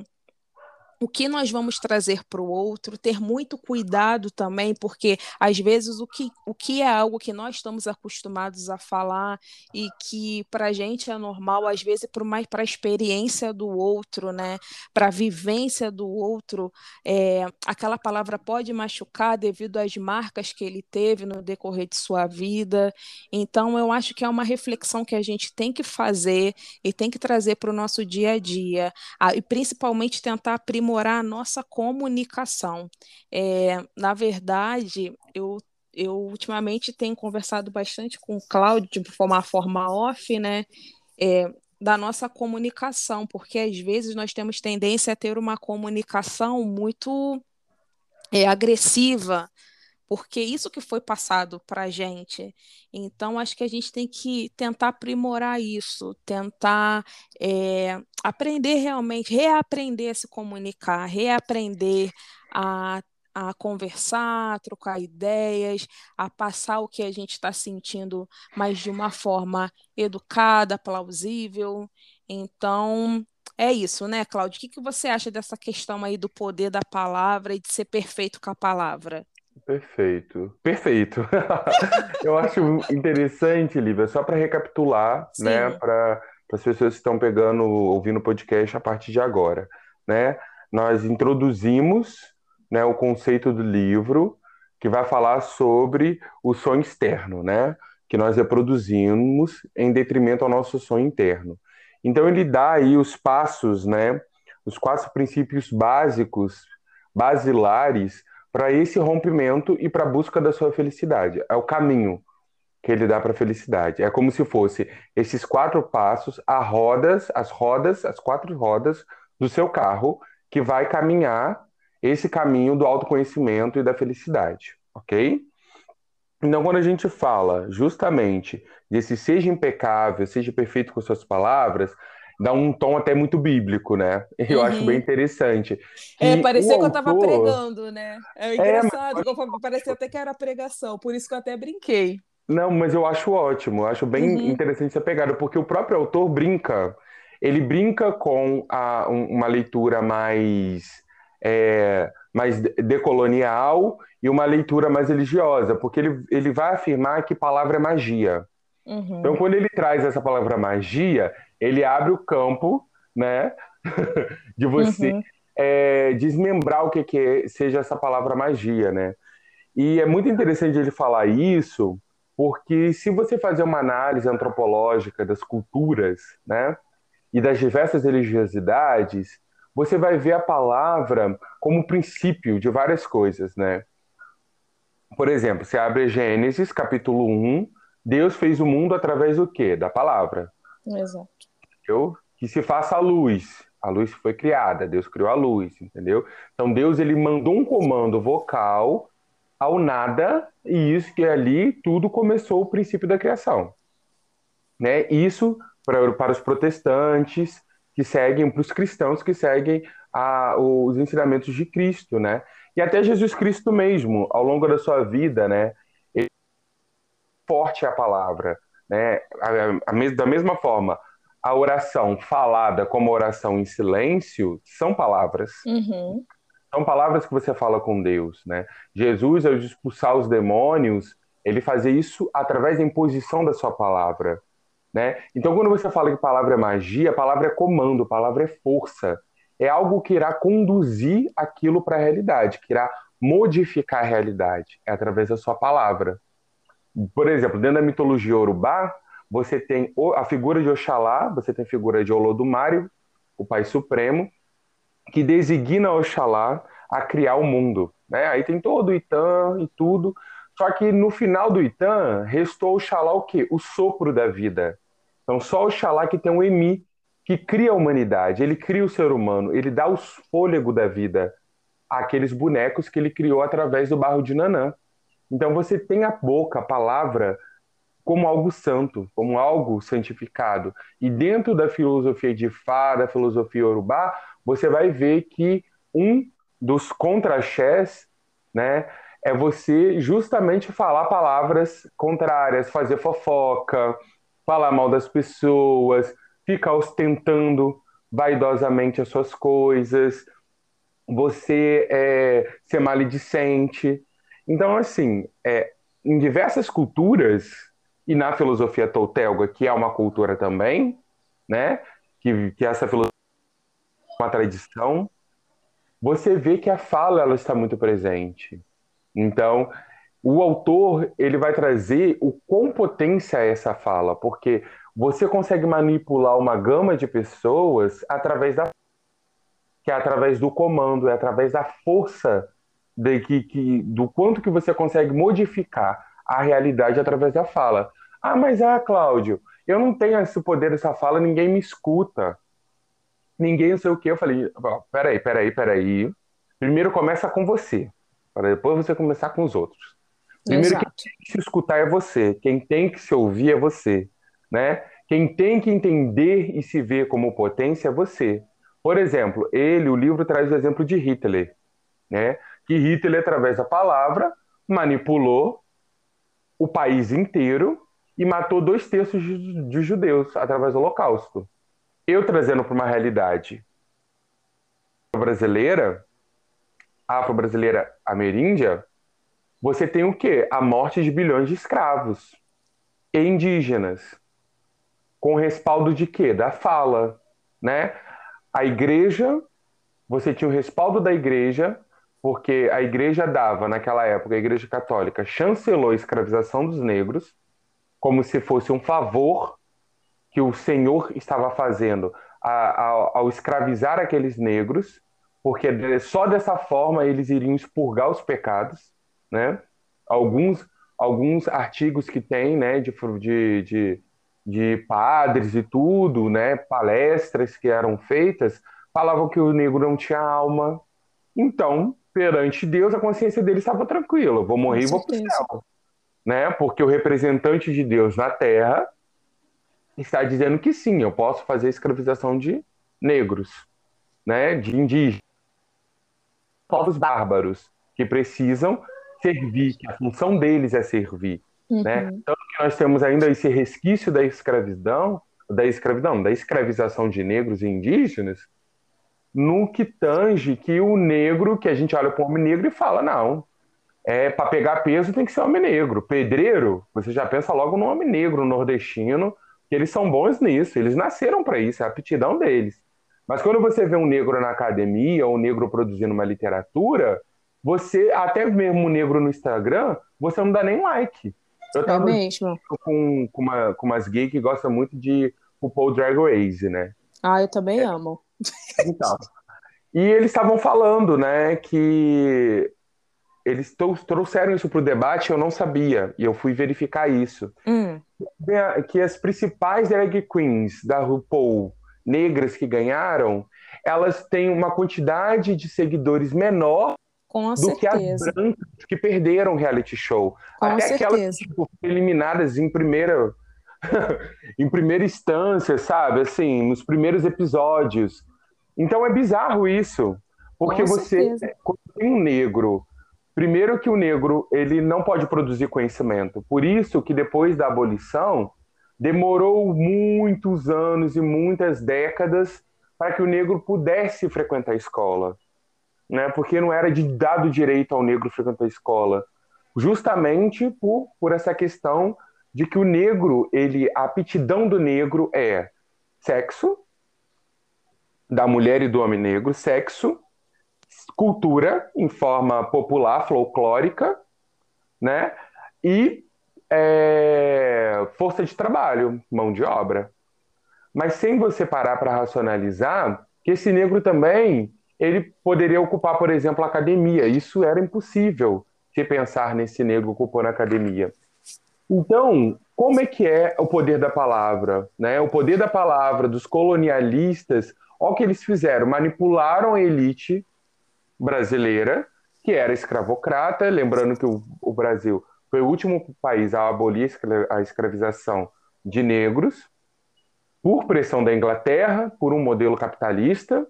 o que nós vamos trazer para o outro, ter muito cuidado também, porque às vezes o que, o que é algo que nós estamos acostumados a falar e que para a gente é normal, às vezes para a experiência do outro, né, para a vivência do outro, é, aquela palavra pode machucar devido às marcas que ele teve no decorrer de sua vida. Então, eu acho que é uma reflexão que a gente tem que fazer e tem que trazer para o nosso dia a dia, e principalmente tentar aprimorar aprimorar a nossa comunicação. É, na verdade, eu eu ultimamente tenho conversado bastante com o Cláudio de uma forma off, né? É, da nossa comunicação, porque às vezes nós temos tendência a ter uma comunicação muito é, agressiva, porque isso que foi passado para a gente. Então, acho que a gente tem que tentar aprimorar isso, tentar é, aprender realmente, reaprender a se comunicar, reaprender a, a conversar, a trocar ideias, a passar o que a gente está sentindo, mas de uma forma educada, plausível. Então, é isso, né, Cláudio? O que, que você acha dessa questão aí do poder da palavra e de ser perfeito com a palavra?
Perfeito, perfeito. [LAUGHS] Eu acho interessante, Lívia, só para recapitular, né, para as pessoas que estão pegando, ouvindo o podcast a partir de agora, né? Nós introduzimos, né, o conceito do livro que vai falar sobre o sonho externo, né? Que nós reproduzimos em detrimento ao nosso sonho interno. Então ele dá aí os passos, né? Os quatro princípios básicos, basilares para esse rompimento e para a busca da sua felicidade. É o caminho que ele dá para a felicidade. É como se fosse esses quatro passos, as rodas, as rodas, as quatro rodas do seu carro que vai caminhar esse caminho do autoconhecimento e da felicidade, ok? Então, quando a gente fala justamente desse seja impecável, seja perfeito com suas palavras, dá um tom até muito bíblico, né? Eu uhum. acho bem interessante.
É, parecia que autor... eu estava pregando, né? É, é engraçado, é, mas... parecia até que era pregação, por isso que eu até brinquei.
Não, mas eu acho ótimo, eu acho bem uhum. interessante essa pegada, porque o próprio autor brinca, ele brinca com a, uma leitura mais, é, mais decolonial e uma leitura mais religiosa, porque ele, ele vai afirmar que palavra é magia. Uhum. Então, quando ele traz essa palavra magia, ele abre o campo, né, [LAUGHS] de você uhum. é, desmembrar o que, que é, seja essa palavra magia, né? E é muito interessante ele falar isso, porque se você fazer uma análise antropológica das culturas, né, e das diversas religiosidades, você vai ver a palavra como princípio de várias coisas, né? Por exemplo, você abre Gênesis, capítulo 1, Deus fez o mundo através do quê? Da palavra.
Exato.
Entendeu? Que se faça a luz. A luz foi criada, Deus criou a luz, entendeu? Então Deus ele mandou um comando vocal ao nada e isso que ali tudo começou o princípio da criação. Né? Isso para, para os protestantes que seguem, para os cristãos que seguem a, os ensinamentos de Cristo, né? E até Jesus Cristo mesmo, ao longo da sua vida, né? Ele forte a palavra, né? A, a, da mesma forma, a oração falada como oração em silêncio são palavras.
Uhum.
São palavras que você fala com Deus, né? Jesus, ao expulsar os demônios, ele fazia isso através da imposição da sua palavra, né? Então, quando você fala que palavra é magia, palavra é comando, palavra é força. É algo que irá conduzir aquilo para a realidade, que irá modificar a realidade, é através da sua palavra. Por exemplo, dentro da mitologia urubá, você tem a figura de Oxalá, você tem a figura de Olodumário, o Pai Supremo, que designa Oxalá a criar o mundo. Né? Aí tem todo o Itã e tudo. Só que no final do Itã, restou Oxalá o quê? O sopro da vida. Então só Oxalá que tem um Emi, que cria a humanidade, ele cria o ser humano, ele dá o fôlego da vida àqueles bonecos que ele criou através do barro de Nanã. Então você tem a boca, a palavra, como algo santo, como algo santificado. E dentro da filosofia de Fá, da filosofia Urubá, você vai ver que um dos contraxés, né, é você justamente falar palavras contrárias, fazer fofoca, falar mal das pessoas, ficar ostentando vaidosamente as suas coisas, você é, ser maledicente. Então, assim, é, em diversas culturas, e na filosofia toltelga, que é uma cultura também, né? Que, que essa filosofia é uma tradição, você vê que a fala ela está muito presente. Então, o autor ele vai trazer o quão potência é essa fala, porque você consegue manipular uma gama de pessoas através da que é através do comando, é através da força de que, que do quanto que você consegue modificar a realidade através da fala. Ah, mas ah, Cláudio, eu não tenho esse poder dessa fala, ninguém me escuta. Ninguém não sei o que. Eu falei, peraí, peraí, peraí. Primeiro começa com você, para depois você começar com os outros. Primeiro Exato. quem tem que se escutar é você, quem tem que se ouvir é você, né? Quem tem que entender e se ver como potência é você. Por exemplo, ele, o livro traz o exemplo de Hitler, né? Que Hitler, através da palavra, manipulou o país inteiro e matou dois terços de, judeus através do Holocausto. Eu trazendo para uma realidade brasileira, afro-brasileira ameríndia, você tem o quê? A morte de bilhões de escravos e indígenas. Com respaldo de quê? Da fala, né? A igreja, você tinha o respaldo da igreja, porque a igreja dava, naquela época, a igreja católica chancelou a escravização dos negros, como se fosse um favor que o Senhor estava fazendo ao, escravizar aqueles negros, porque só dessa forma eles iriam expurgar os pecados, né? Alguns, alguns artigos que tem, né, de, de, de, de padres e tudo, né, palestras que eram feitas, falavam que o negro não tinha alma. Então, perante Deus, a consciência dele estava tranquila. Vou morrer e vou para o céu né? Porque o representante de Deus na Terra está dizendo que sim, eu posso fazer escravização de negros, né? De indígenas, povos bárbaros que precisam servir, que a função deles é servir, uhum. né? Tanto que nós temos ainda esse resquício da escravidão, da escravidão, da escravização de negros e indígenas, no que tange que o negro, que a gente olha para o homem negro e fala, não, é, para pegar peso tem que ser homem negro. Pedreiro, você já pensa logo no homem negro nordestino, que eles são bons nisso, eles nasceram para isso, é a aptidão deles. Mas quando você vê um negro na academia, ou um negro produzindo uma literatura, você, até mesmo um negro no Instagram, você não dá nem like.
Eu tava é.
Com, com, uma, com umas gays que gostam muito de RuPaul Drag Race, né?
Ah, eu também é. amo.
Então. E eles estavam falando, né, que eles trouxeram isso para o debate, eu não sabia, e eu fui verificar isso.
Hum.
Que as principais drag queens da RuPaul, negras que ganharam, elas têm uma quantidade de seguidores menor do certeza. que as brancas que perderam o reality show.
Com Até certeza. aquelas
tipo, eliminadas em primeira [LAUGHS] em primeira instância, sabe? Assim, nos primeiros episódios. Então é bizarro isso. Porque Com você, certeza. quando tem um negro Primeiro que o negro ele não pode produzir conhecimento. Por isso que depois da abolição, demorou muitos anos e muitas décadas para que o negro pudesse frequentar a escola, né? Porque não era de dado direito ao negro frequentar a escola, justamente por, por essa questão de que o negro, ele, a aptidão do negro é sexo, da mulher e do homem negro, sexo, cultura em forma popular, folclórica, né? E é, força de trabalho, mão de obra. Mas sem você parar para racionalizar que esse negro também ele poderia ocupar, por exemplo, a academia. Isso era impossível se pensar nesse negro ocupando a academia. Então, como é que é o poder da palavra? Né? O poder da palavra dos colonialistas, olha o que eles fizeram, manipularam a elite brasileira, que era escravocrata, lembrando que o, o Brasil foi o último país a abolir a escravização de negros, por pressão da Inglaterra, por um modelo capitalista,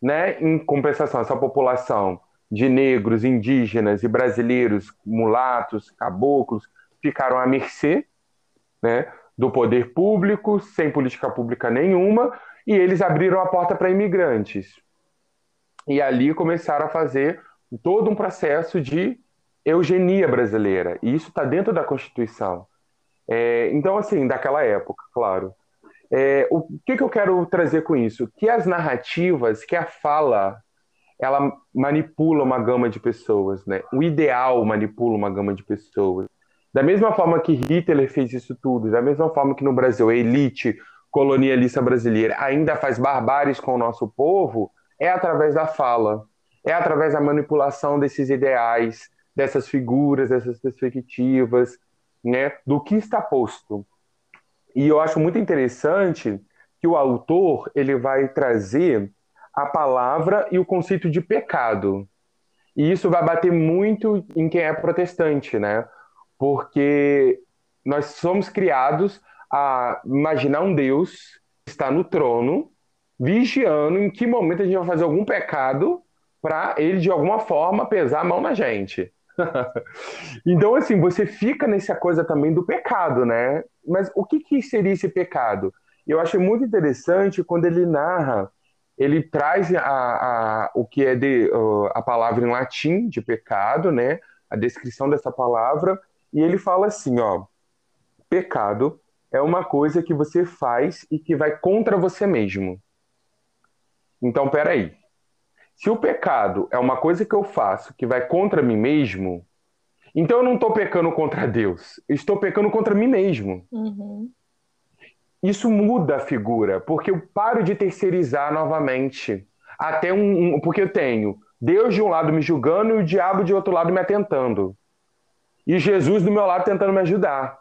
né? em compensação, essa população de negros, indígenas e brasileiros, mulatos, caboclos, ficaram à mercê né, do poder público, sem política pública nenhuma, e eles abriram a porta para imigrantes. E ali começaram a fazer todo um processo de eugenia brasileira. E isso está dentro da Constituição. É, então, assim, daquela época, claro. É, o que, que eu quero trazer com isso? Que as narrativas, que a fala, ela manipula uma gama de pessoas, né? O ideal manipula uma gama de pessoas. Da mesma forma que Hitler fez isso tudo, da mesma forma que no Brasil a elite colonialista brasileira ainda faz barbáries com o nosso povo, é através da fala, é através da manipulação desses ideais, dessas figuras, dessas perspectivas, né, do que está posto. E eu acho muito interessante que o autor ele vai trazer a palavra e o conceito de pecado. E isso vai bater muito em quem é protestante, né? Porque nós somos criados a imaginar um Deus que está no trono, vigiando em que momento a gente vai fazer algum pecado para ele de alguma forma pesar a mão na gente. [LAUGHS] então, assim, você fica nessa coisa também do pecado, né? Mas o que, que seria esse pecado? Eu achei muito interessante quando ele narra, ele traz a, a, o que é de, a palavra em latim de pecado, né? A descrição dessa palavra, e ele fala assim, ó, pecado é uma coisa que você faz e que vai contra você mesmo. Então, peraí. Se o pecado é uma coisa que eu faço que vai contra mim mesmo, então eu não estou pecando contra Deus, eu estou pecando contra mim mesmo. Uhum. Isso muda a figura, porque eu paro de terceirizar novamente. Até um, um, porque eu tenho Deus de um lado me julgando e o diabo de outro lado me atentando. E Jesus do meu lado tentando me ajudar.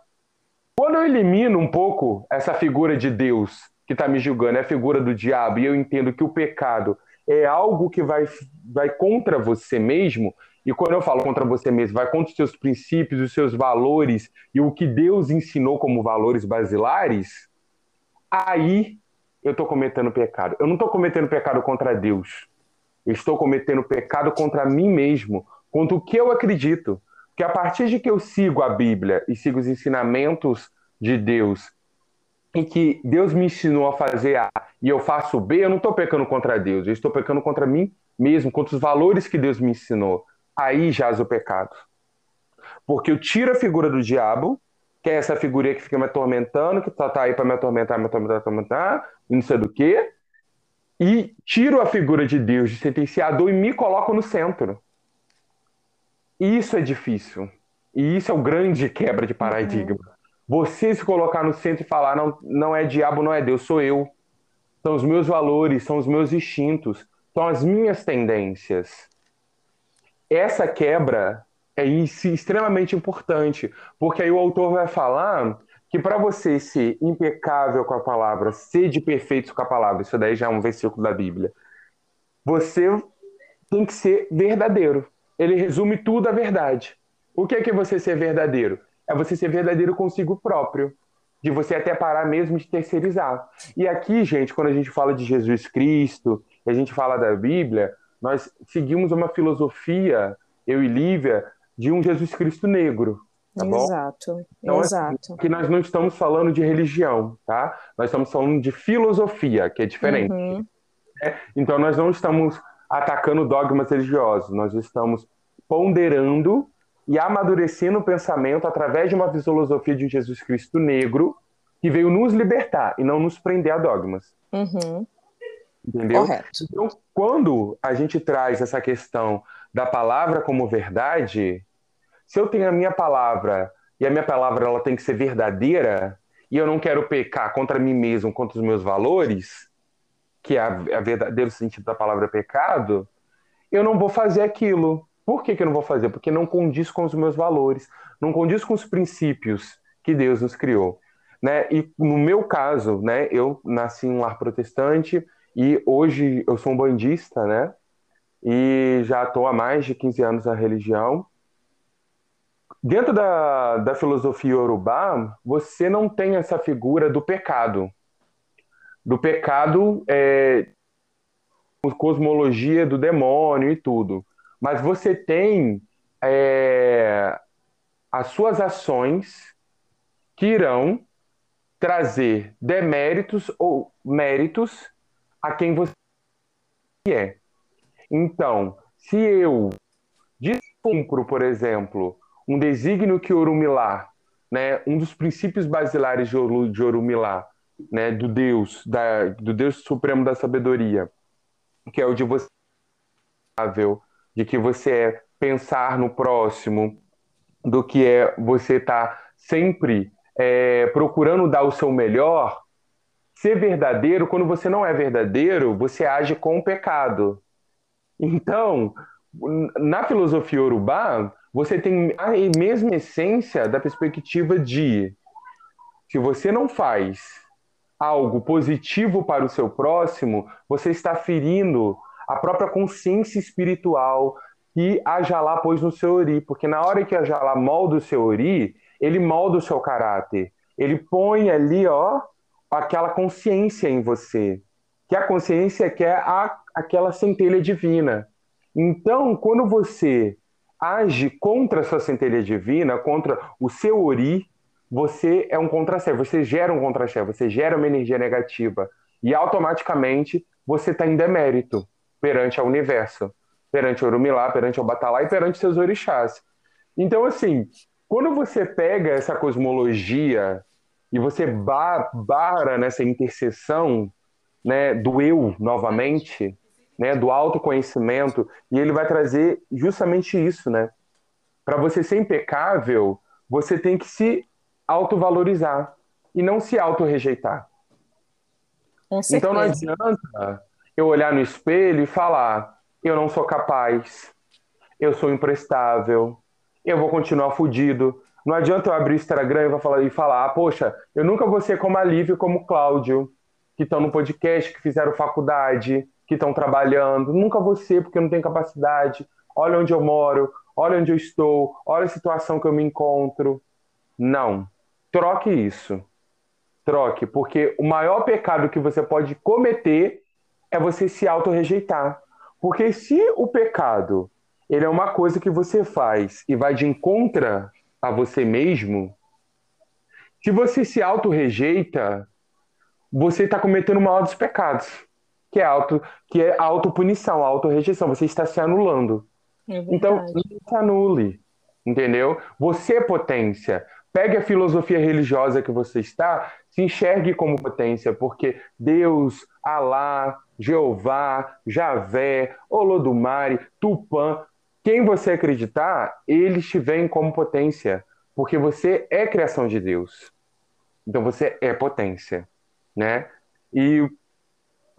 Quando eu elimino um pouco essa figura de Deus que está me julgando, é a figura do diabo, e eu entendo que o pecado é algo que vai, vai contra você mesmo, e quando eu falo contra você mesmo, vai contra os seus princípios, os seus valores e o que Deus ensinou como valores basilares, aí eu estou cometendo pecado. Eu não estou cometendo pecado contra Deus. Eu estou cometendo pecado contra mim mesmo, contra o que eu acredito. Que a partir de que eu sigo a Bíblia e sigo os ensinamentos de Deus em que Deus me ensinou a fazer A e eu faço B, eu não estou pecando contra Deus, eu estou pecando contra mim mesmo, contra os valores que Deus me ensinou. Aí jaz o pecado. Porque eu tiro a figura do diabo, que é essa figurinha que fica me atormentando, que está tá aí para me atormentar, me atormentar, me atormentar, não sei do que, e tiro a figura de Deus, de sentenciador, e me coloco no centro. Isso é difícil. E isso é o grande quebra de paradigma. Você se colocar no centro e falar, não, não é diabo, não é Deus, sou eu. São os meus valores, são os meus instintos, são as minhas tendências. Essa quebra é extremamente importante, porque aí o autor vai falar que para você ser impecável com a palavra, ser de perfeito com a palavra, isso daí já é um versículo da Bíblia, você tem que ser verdadeiro. Ele resume tudo a verdade. O que é que é você ser verdadeiro? É você ser verdadeiro consigo próprio. De você até parar mesmo de terceirizar. E aqui, gente, quando a gente fala de Jesus Cristo, e a gente fala da Bíblia, nós seguimos uma filosofia, eu e Lívia, de um Jesus Cristo negro. Tá bom?
Exato, então, assim, exato.
Aqui nós não estamos falando de religião, tá? Nós estamos falando de filosofia, que é diferente. Uhum. Né? Então nós não estamos atacando dogmas religiosos, nós estamos ponderando e amadurecendo o pensamento através de uma filosofia de Jesus Cristo negro que veio nos libertar e não nos prender a dogmas.
Uhum.
Entendeu?
Correto.
Então, quando a gente traz essa questão da palavra como verdade, se eu tenho a minha palavra e a minha palavra ela tem que ser verdadeira e eu não quero pecar contra mim mesmo, contra os meus valores, que é a, a verdadeiro sentido da palavra pecado, eu não vou fazer aquilo. Por que, que eu não vou fazer? Porque não condiz com os meus valores, não condiz com os princípios que Deus nos criou. Né? E no meu caso, né, eu nasci em um lar protestante e hoje eu sou um bandista, né? E já estou há mais de 15 anos na religião. Dentro da, da filosofia urubá, você não tem essa figura do pecado. Do pecado é, cosmologia do demônio e tudo mas você tem é, as suas ações que irão trazer deméritos ou méritos a quem você é. Então, se eu descumpro, por exemplo, um desígnio que Orumilá, né, um dos princípios basilares de, Orumilá, né, do Deus, da, do Deus supremo da sabedoria, que é o de você de que você é pensar no próximo, do que é você estar tá sempre é, procurando dar o seu melhor, ser verdadeiro, quando você não é verdadeiro, você age com o pecado. Então, na filosofia urubá, você tem a mesma essência da perspectiva de se você não faz algo positivo para o seu próximo, você está ferindo a própria consciência espiritual que a Jalá pôs no seu ori, porque na hora que a Jalá molda o seu ori, ele molda o seu caráter. Ele põe ali, ó, aquela consciência em você, que a consciência que é a, aquela centelha divina. Então, quando você age contra a sua centelha divina, contra o seu ori, você é um contra-chefe, você gera um contra-chefe, você gera uma energia negativa e automaticamente você está em demérito perante ao universo, perante o Orumilá, perante o Batalá e perante seus orixás. Então, assim, quando você pega essa cosmologia e você bara nessa interseção né, do eu novamente, né, do autoconhecimento, e ele vai trazer justamente isso, né? Para você ser impecável, você tem que se autovalorizar e não se autorrejeitar. Então não adianta eu olhar no espelho e falar: eu não sou capaz, eu sou imprestável, eu vou continuar fudido. Não adianta eu abrir o Instagram e falar, e falar: ah, poxa, eu nunca vou ser como a Lívia como o Cláudio, que estão no podcast, que fizeram faculdade, que estão trabalhando. Nunca vou ser porque eu não tenho capacidade. Olha onde eu moro, olha onde eu estou, olha a situação que eu me encontro. Não. Troque isso. Troque, porque o maior pecado que você pode cometer é você se auto-rejeitar. Porque se o pecado ele é uma coisa que você faz e vai de encontro a você mesmo, se você se auto-rejeita, você está cometendo o maior dos pecados, que é auto, que é autopunição, auto-rejeição. Você está se anulando.
É
então, não se anule, entendeu? Você é potência. Pegue a filosofia religiosa que você está, se enxergue como potência, porque Deus, Alá, Jeová, Javé, Olodumare, Tupã, quem você acreditar, eles te veem como potência, porque você é criação de Deus. Então você é potência, né? E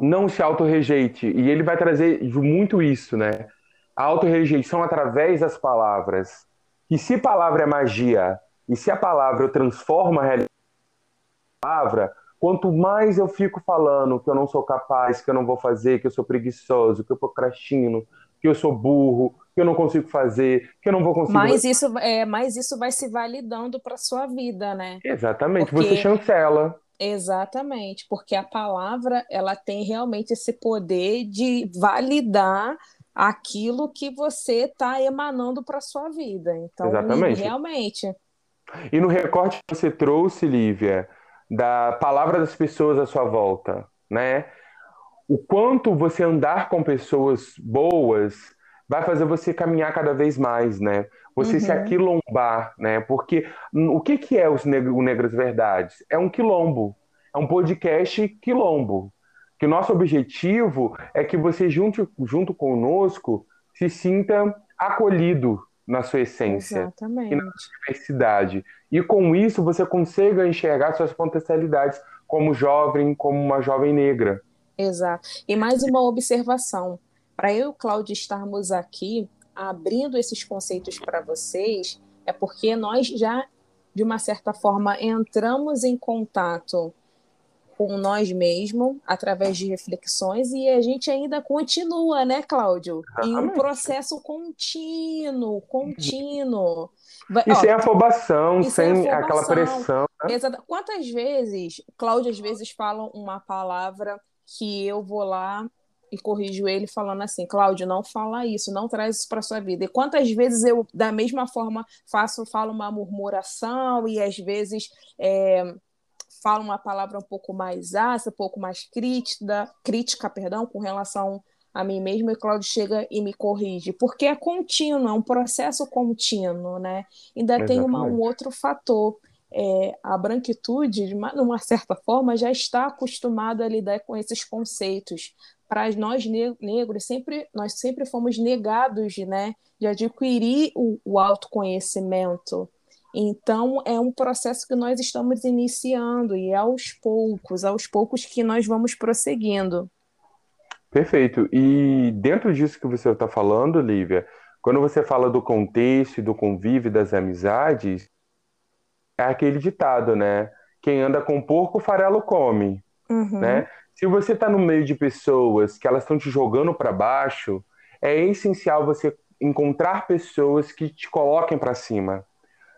não se autorrejeite. E ele vai trazer muito isso, né? A autorrejeição através das palavras. E se palavra é magia, e se a palavra transforma a realidade, palavra, Quanto mais eu fico falando que eu não sou capaz, que eu não vou fazer, que eu sou preguiçoso, que eu procrastino, que eu sou burro, que eu não consigo fazer, que eu não vou conseguir.
Mas isso, é, mas isso vai se validando para sua vida, né?
Exatamente, porque... você chancela.
Exatamente, porque a palavra ela tem realmente esse poder de validar aquilo que você está emanando para sua vida. Então,
Exatamente.
realmente.
E no recorte que você trouxe, Lívia, da palavra das pessoas à sua volta, né? O quanto você andar com pessoas boas vai fazer você caminhar cada vez mais, né? Você uhum. se aquilombar, né? Porque o que, que é os Negro, o Negras Verdades? É um quilombo, é um podcast quilombo. Que o nosso objetivo é que você, junto, junto conosco, se sinta acolhido na sua essência
Exatamente.
e na sua diversidade. E com isso você consiga enxergar suas potencialidades como jovem, como uma jovem negra.
Exato. E mais uma observação. Para eu e o Cláudio estarmos aqui abrindo esses conceitos para vocês, é porque nós já, de uma certa forma, entramos em contato com nós mesmos através de reflexões e a gente ainda continua, né, Cláudio? Em um processo contínuo, contínuo.
E Ó, sem afobação, sem, sem afobação. aquela pressão.
Né? Exato. Quantas vezes, Cláudio às vezes fala uma palavra que eu vou lá e corrijo ele falando assim, Cláudio, não fala isso, não traz isso para sua vida. E quantas vezes eu, da mesma forma, faço, falo uma murmuração e às vezes é, falo uma palavra um pouco mais ácida, um pouco mais crítica, crítica, perdão, com relação a mim mesmo e Cláudio chega e me corrige, porque é contínuo, é um processo contínuo, né? Ainda Exatamente. tem uma, um outro fator, é, a branquitude, de uma, de uma certa forma, já está acostumada a lidar com esses conceitos. Para nós negros, sempre, nós sempre fomos negados né, de adquirir o, o autoconhecimento. Então, é um processo que nós estamos iniciando e é aos poucos, aos poucos que nós vamos prosseguindo.
Perfeito. E dentro disso que você está falando, Lívia, quando você fala do contexto, do convívio, das amizades, é aquele ditado, né? Quem anda com porco, farelo come, uhum. né? Se você está no meio de pessoas que elas estão te jogando para baixo, é essencial você encontrar pessoas que te coloquem para cima,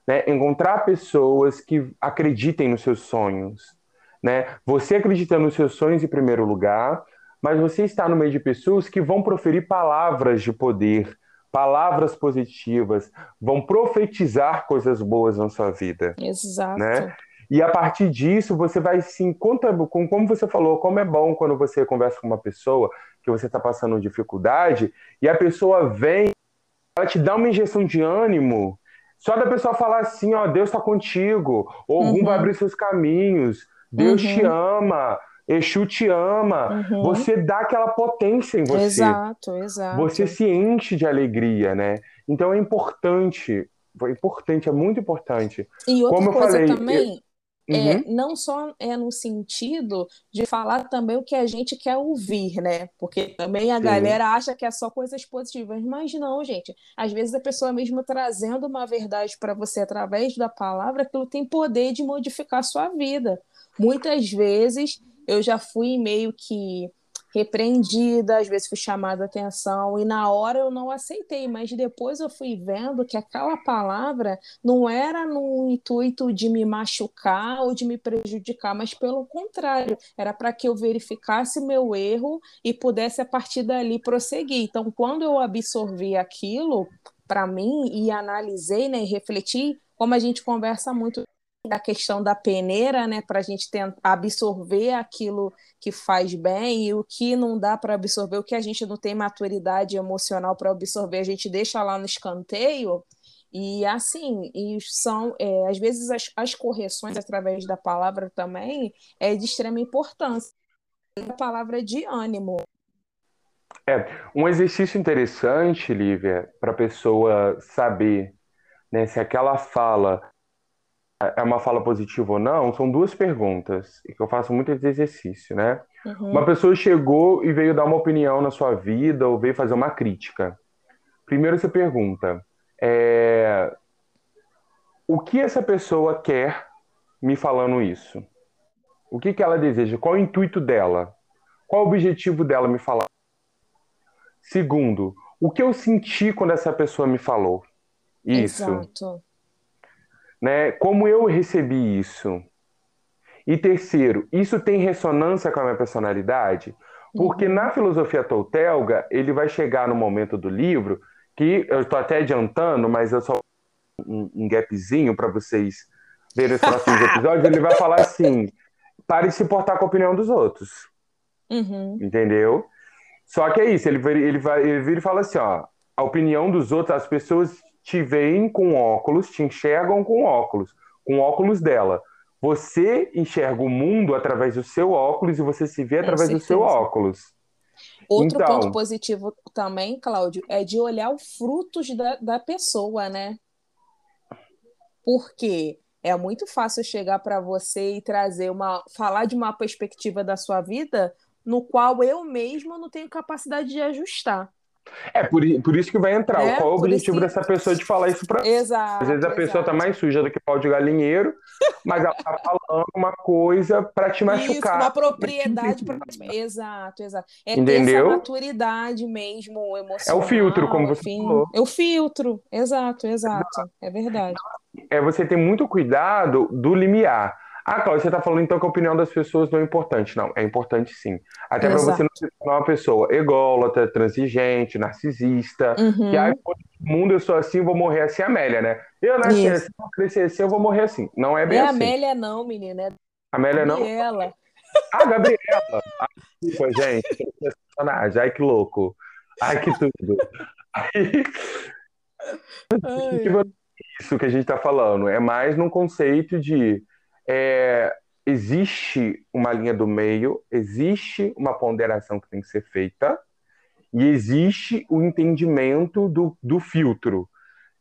né? Encontrar pessoas que acreditem nos seus sonhos, né? Você acredita nos seus sonhos em primeiro lugar, mas você está no meio de pessoas que vão proferir palavras de poder, palavras positivas, vão profetizar coisas boas na sua vida.
Exato.
Né? E a partir disso, você vai se encontrar, com como você falou, como é bom quando você conversa com uma pessoa que você está passando dificuldade e a pessoa vem, ela te dá uma injeção de ânimo só da pessoa falar assim, ó, Deus está contigo, ou uhum. vai abrir seus caminhos, Deus uhum. te ama, Exu te ama, uhum. você dá aquela potência em você.
Exato, exato.
Você se enche de alegria, né? Então é importante, é importante, é muito importante.
E outra Como coisa eu falei, também, é, uhum. não só é no sentido de falar também o que a gente quer ouvir, né? Porque também a Sim. galera acha que é só coisas positivas, mas não, gente. Às vezes a pessoa mesmo trazendo uma verdade para você através da palavra, aquilo tem poder de modificar a sua vida. Muitas vezes eu já fui meio que repreendida, às vezes fui chamada a atenção, e na hora eu não aceitei, mas depois eu fui vendo que aquela palavra não era no intuito de me machucar ou de me prejudicar, mas pelo contrário, era para que eu verificasse meu erro e pudesse a partir dali prosseguir. Então, quando eu absorvi aquilo para mim e analisei né, e refleti, como a gente conversa muito da questão da peneira, né, para a gente tentar absorver aquilo que faz bem e o que não dá para absorver, o que a gente não tem maturidade emocional para absorver, a gente deixa lá no escanteio. E assim, e são é, às vezes as, as correções através da palavra também é de extrema importância. A palavra de ânimo.
É, um exercício interessante, Lívia, para a pessoa saber né, se aquela fala é uma fala positiva ou não, são duas perguntas, e que eu faço muito esse exercício, né? Uhum. Uma pessoa chegou e veio dar uma opinião na sua vida ou veio fazer uma crítica. Primeiro você pergunta, é... o que essa pessoa quer me falando isso? O que, que ela deseja? Qual o intuito dela? Qual o objetivo dela me falar? Segundo, o que eu senti quando essa pessoa me falou? Isso. Exato né? Como eu recebi isso? E terceiro, isso tem ressonância com a minha personalidade? Porque uhum. na filosofia toltelga, ele vai chegar no momento do livro que eu estou até adiantando, mas eu só um, um gapzinho para vocês verem os próximos [LAUGHS] episódios, ele vai falar assim: pare de se importar com a opinião dos outros.
Uhum.
Entendeu? Só que é isso, ele, ele, vai, ele vira e fala assim: ó, a opinião dos outros, as pessoas te veem com óculos, te enxergam com óculos, com óculos dela. Você enxerga o mundo através do seu óculos e você se vê através do seu óculos.
Outro então, ponto positivo também, Cláudio, é de olhar os frutos da, da pessoa, né? Porque é muito fácil chegar para você e trazer uma. falar de uma perspectiva da sua vida no qual eu mesmo não tenho capacidade de ajustar.
É, por, por isso que vai entrar. É, Qual é o objetivo dessa pessoa de falar isso pra
Exato.
Às vezes a pessoa tá mais suja do que pau de galinheiro, [LAUGHS] mas ela tá falando uma coisa para te machucar.
Isso, uma propriedade pra... Exato, exato. É Entendeu? essa maturidade mesmo emocional.
É o filtro, como você enfim. falou.
É o filtro, exato, exato. É verdade.
É você ter muito cuidado do limiar. Ah, Cláudia, você está falando então que a opinião das pessoas não é importante. Não, é importante sim. Até para você não se tornar uma pessoa ególatra, transigente, narcisista,
uhum.
que ah, no mundo eu sou assim, vou morrer assim, Amélia, né? Eu nasci Isso. assim, vou crescer assim, eu vou morrer assim. Não é bem
é
assim.
Amélia não, menina. É
Amélia não?
Gabriela.
Ah, Gabriela. [LAUGHS] Ah, desculpa, gente. Personagem. Ai, que louco. Ai, que tudo. Aí... Ai. Isso que a gente está falando. É mais num conceito de é, existe uma linha do meio, existe uma ponderação que tem que ser feita e existe o entendimento do, do filtro.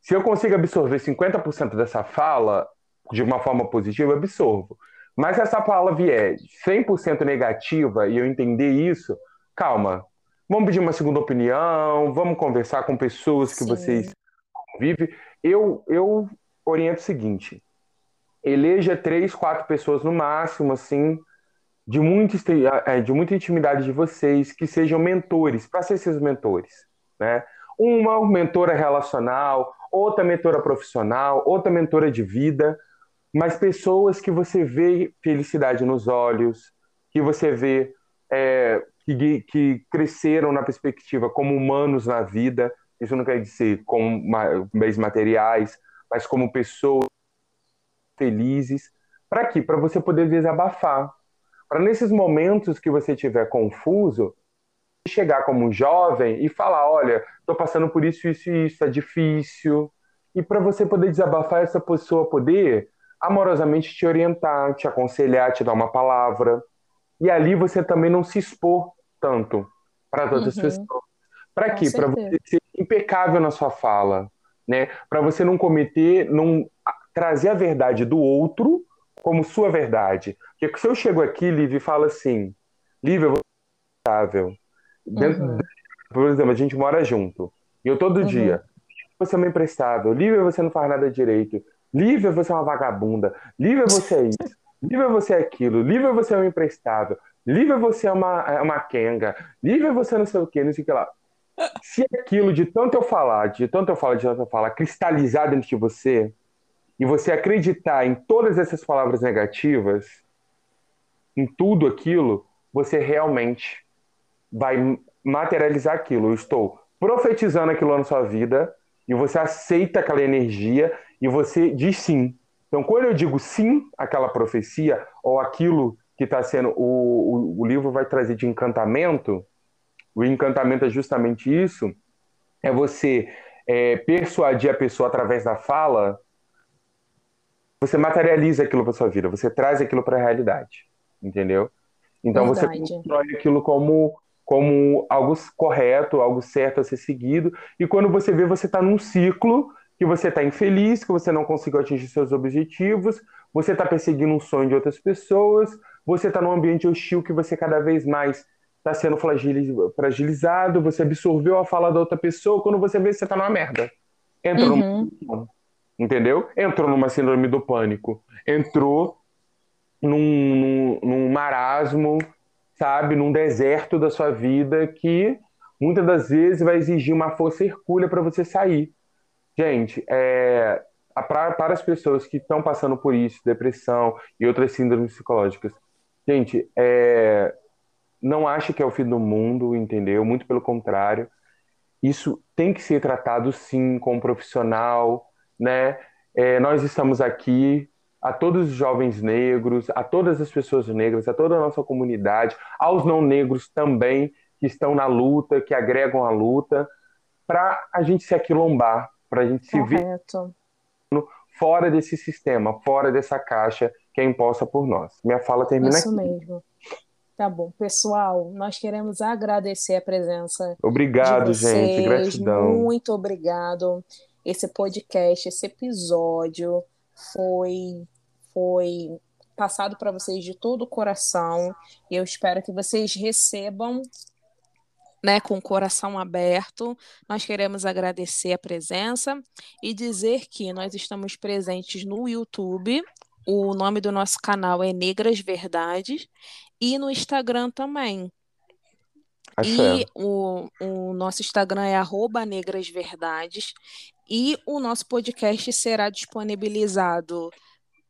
Se eu consigo absorver 50% dessa fala de uma forma positiva, eu absorvo. Mas se essa fala vier 100% negativa e eu entender isso, calma. Vamos pedir uma segunda opinião, vamos conversar com pessoas que Sim. vocês convivem. Eu, eu oriento o seguinte: eleja três, quatro pessoas no máximo, assim, de, muito, é, de muita intimidade de vocês, que sejam mentores, para ser esses mentores, né? Uma mentora relacional, outra mentora profissional, outra mentora de vida, mas pessoas que você vê felicidade nos olhos, que você vê é, que, que cresceram na perspectiva como humanos na vida, isso não quer dizer como bens materiais, mas como pessoas felizes. Para quê? Para você poder desabafar. Para nesses momentos que você estiver confuso, chegar como jovem e falar: olha, estou passando por isso, isso e isso, é difícil. E para você poder desabafar, essa pessoa poder amorosamente te orientar, te aconselhar, te dar uma palavra. E ali você também não se expor tanto para todas uhum. as pessoas. Para quê? Para você ser impecável na sua fala, né? Para você não cometer, não trazer a verdade do outro como sua verdade. Porque se eu chego aqui, Liv, e falo assim, eu vou estável. Uhum. Por exemplo, a gente mora junto. E eu todo uhum. dia, você é uma emprestável, Lívia, você não faz nada direito. Lívia, você é uma vagabunda. Lívia, você é isso. Lívia, você é aquilo. Lívia, você é um emprestável. Lívia, você é uma, é uma kenga. Lívia, você não sei o quê, não sei o que lá. Se aquilo de tanto eu falar, de tanto eu falar, de tanto eu falar, cristalizar dentro de você, e você acreditar em todas essas palavras negativas, em tudo aquilo, você realmente vai materializar aquilo. Eu estou profetizando aquilo na sua vida e você aceita aquela energia e você diz sim. Então, quando eu digo sim àquela profecia ou aquilo que está sendo o, o, o livro vai trazer de encantamento, o encantamento é justamente isso, é você é, persuadir a pessoa através da fala você materializa aquilo para sua vida, você traz aquilo para a realidade, entendeu? Então Verdade. você constrói aquilo como como algo correto, algo certo a ser seguido, e quando você vê, você está num ciclo que você está infeliz, que você não conseguiu atingir seus objetivos, você está perseguindo um sonho de outras pessoas, você está num ambiente hostil que você cada vez mais está sendo fragilizado, você absorveu a fala da outra pessoa, quando você vê, você está numa merda. Entra uhum. num entendeu? Entrou numa síndrome do pânico, entrou num, num, num marasmo, sabe, num deserto da sua vida que muitas das vezes vai exigir uma força hercúlea para você sair. Gente, é, para, para as pessoas que estão passando por isso, depressão e outras síndromes psicológicas, gente, é, não ache que é o fim do mundo, entendeu? Muito pelo contrário. Isso tem que ser tratado sim com um profissional, né? É, nós estamos aqui, a todos os jovens negros, a todas as pessoas negras, a toda a nossa comunidade, aos não negros também, que estão na luta, que agregam a luta, para a gente se aquilombar, para a gente se Correto. ver fora desse sistema, fora dessa caixa que é imposta por nós. Minha fala termina
Isso
aqui.
Isso mesmo. Tá bom, pessoal, nós queremos agradecer a presença.
Obrigado,
de vocês.
gente, gratidão.
Muito obrigado. Esse podcast, esse episódio foi foi passado para vocês de todo o coração. E eu espero que vocês recebam né, com o coração aberto. Nós queremos agradecer a presença e dizer que nós estamos presentes no YouTube. O nome do nosso canal é Negras Verdades e no Instagram também. E o, o nosso Instagram é arroba negrasverdades e o nosso podcast será disponibilizado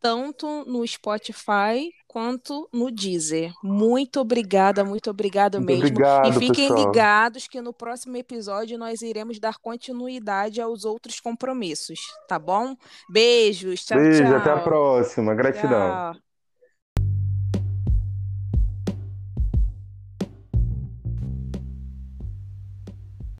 tanto no Spotify quanto no Deezer. Muito obrigada, muito obrigada mesmo.
Obrigado,
e fiquem
pessoal.
ligados que no próximo episódio nós iremos dar continuidade aos outros compromissos, tá bom? Beijos, tchau,
Beijo,
tchau.
até a próxima. Gratidão.
Tchau.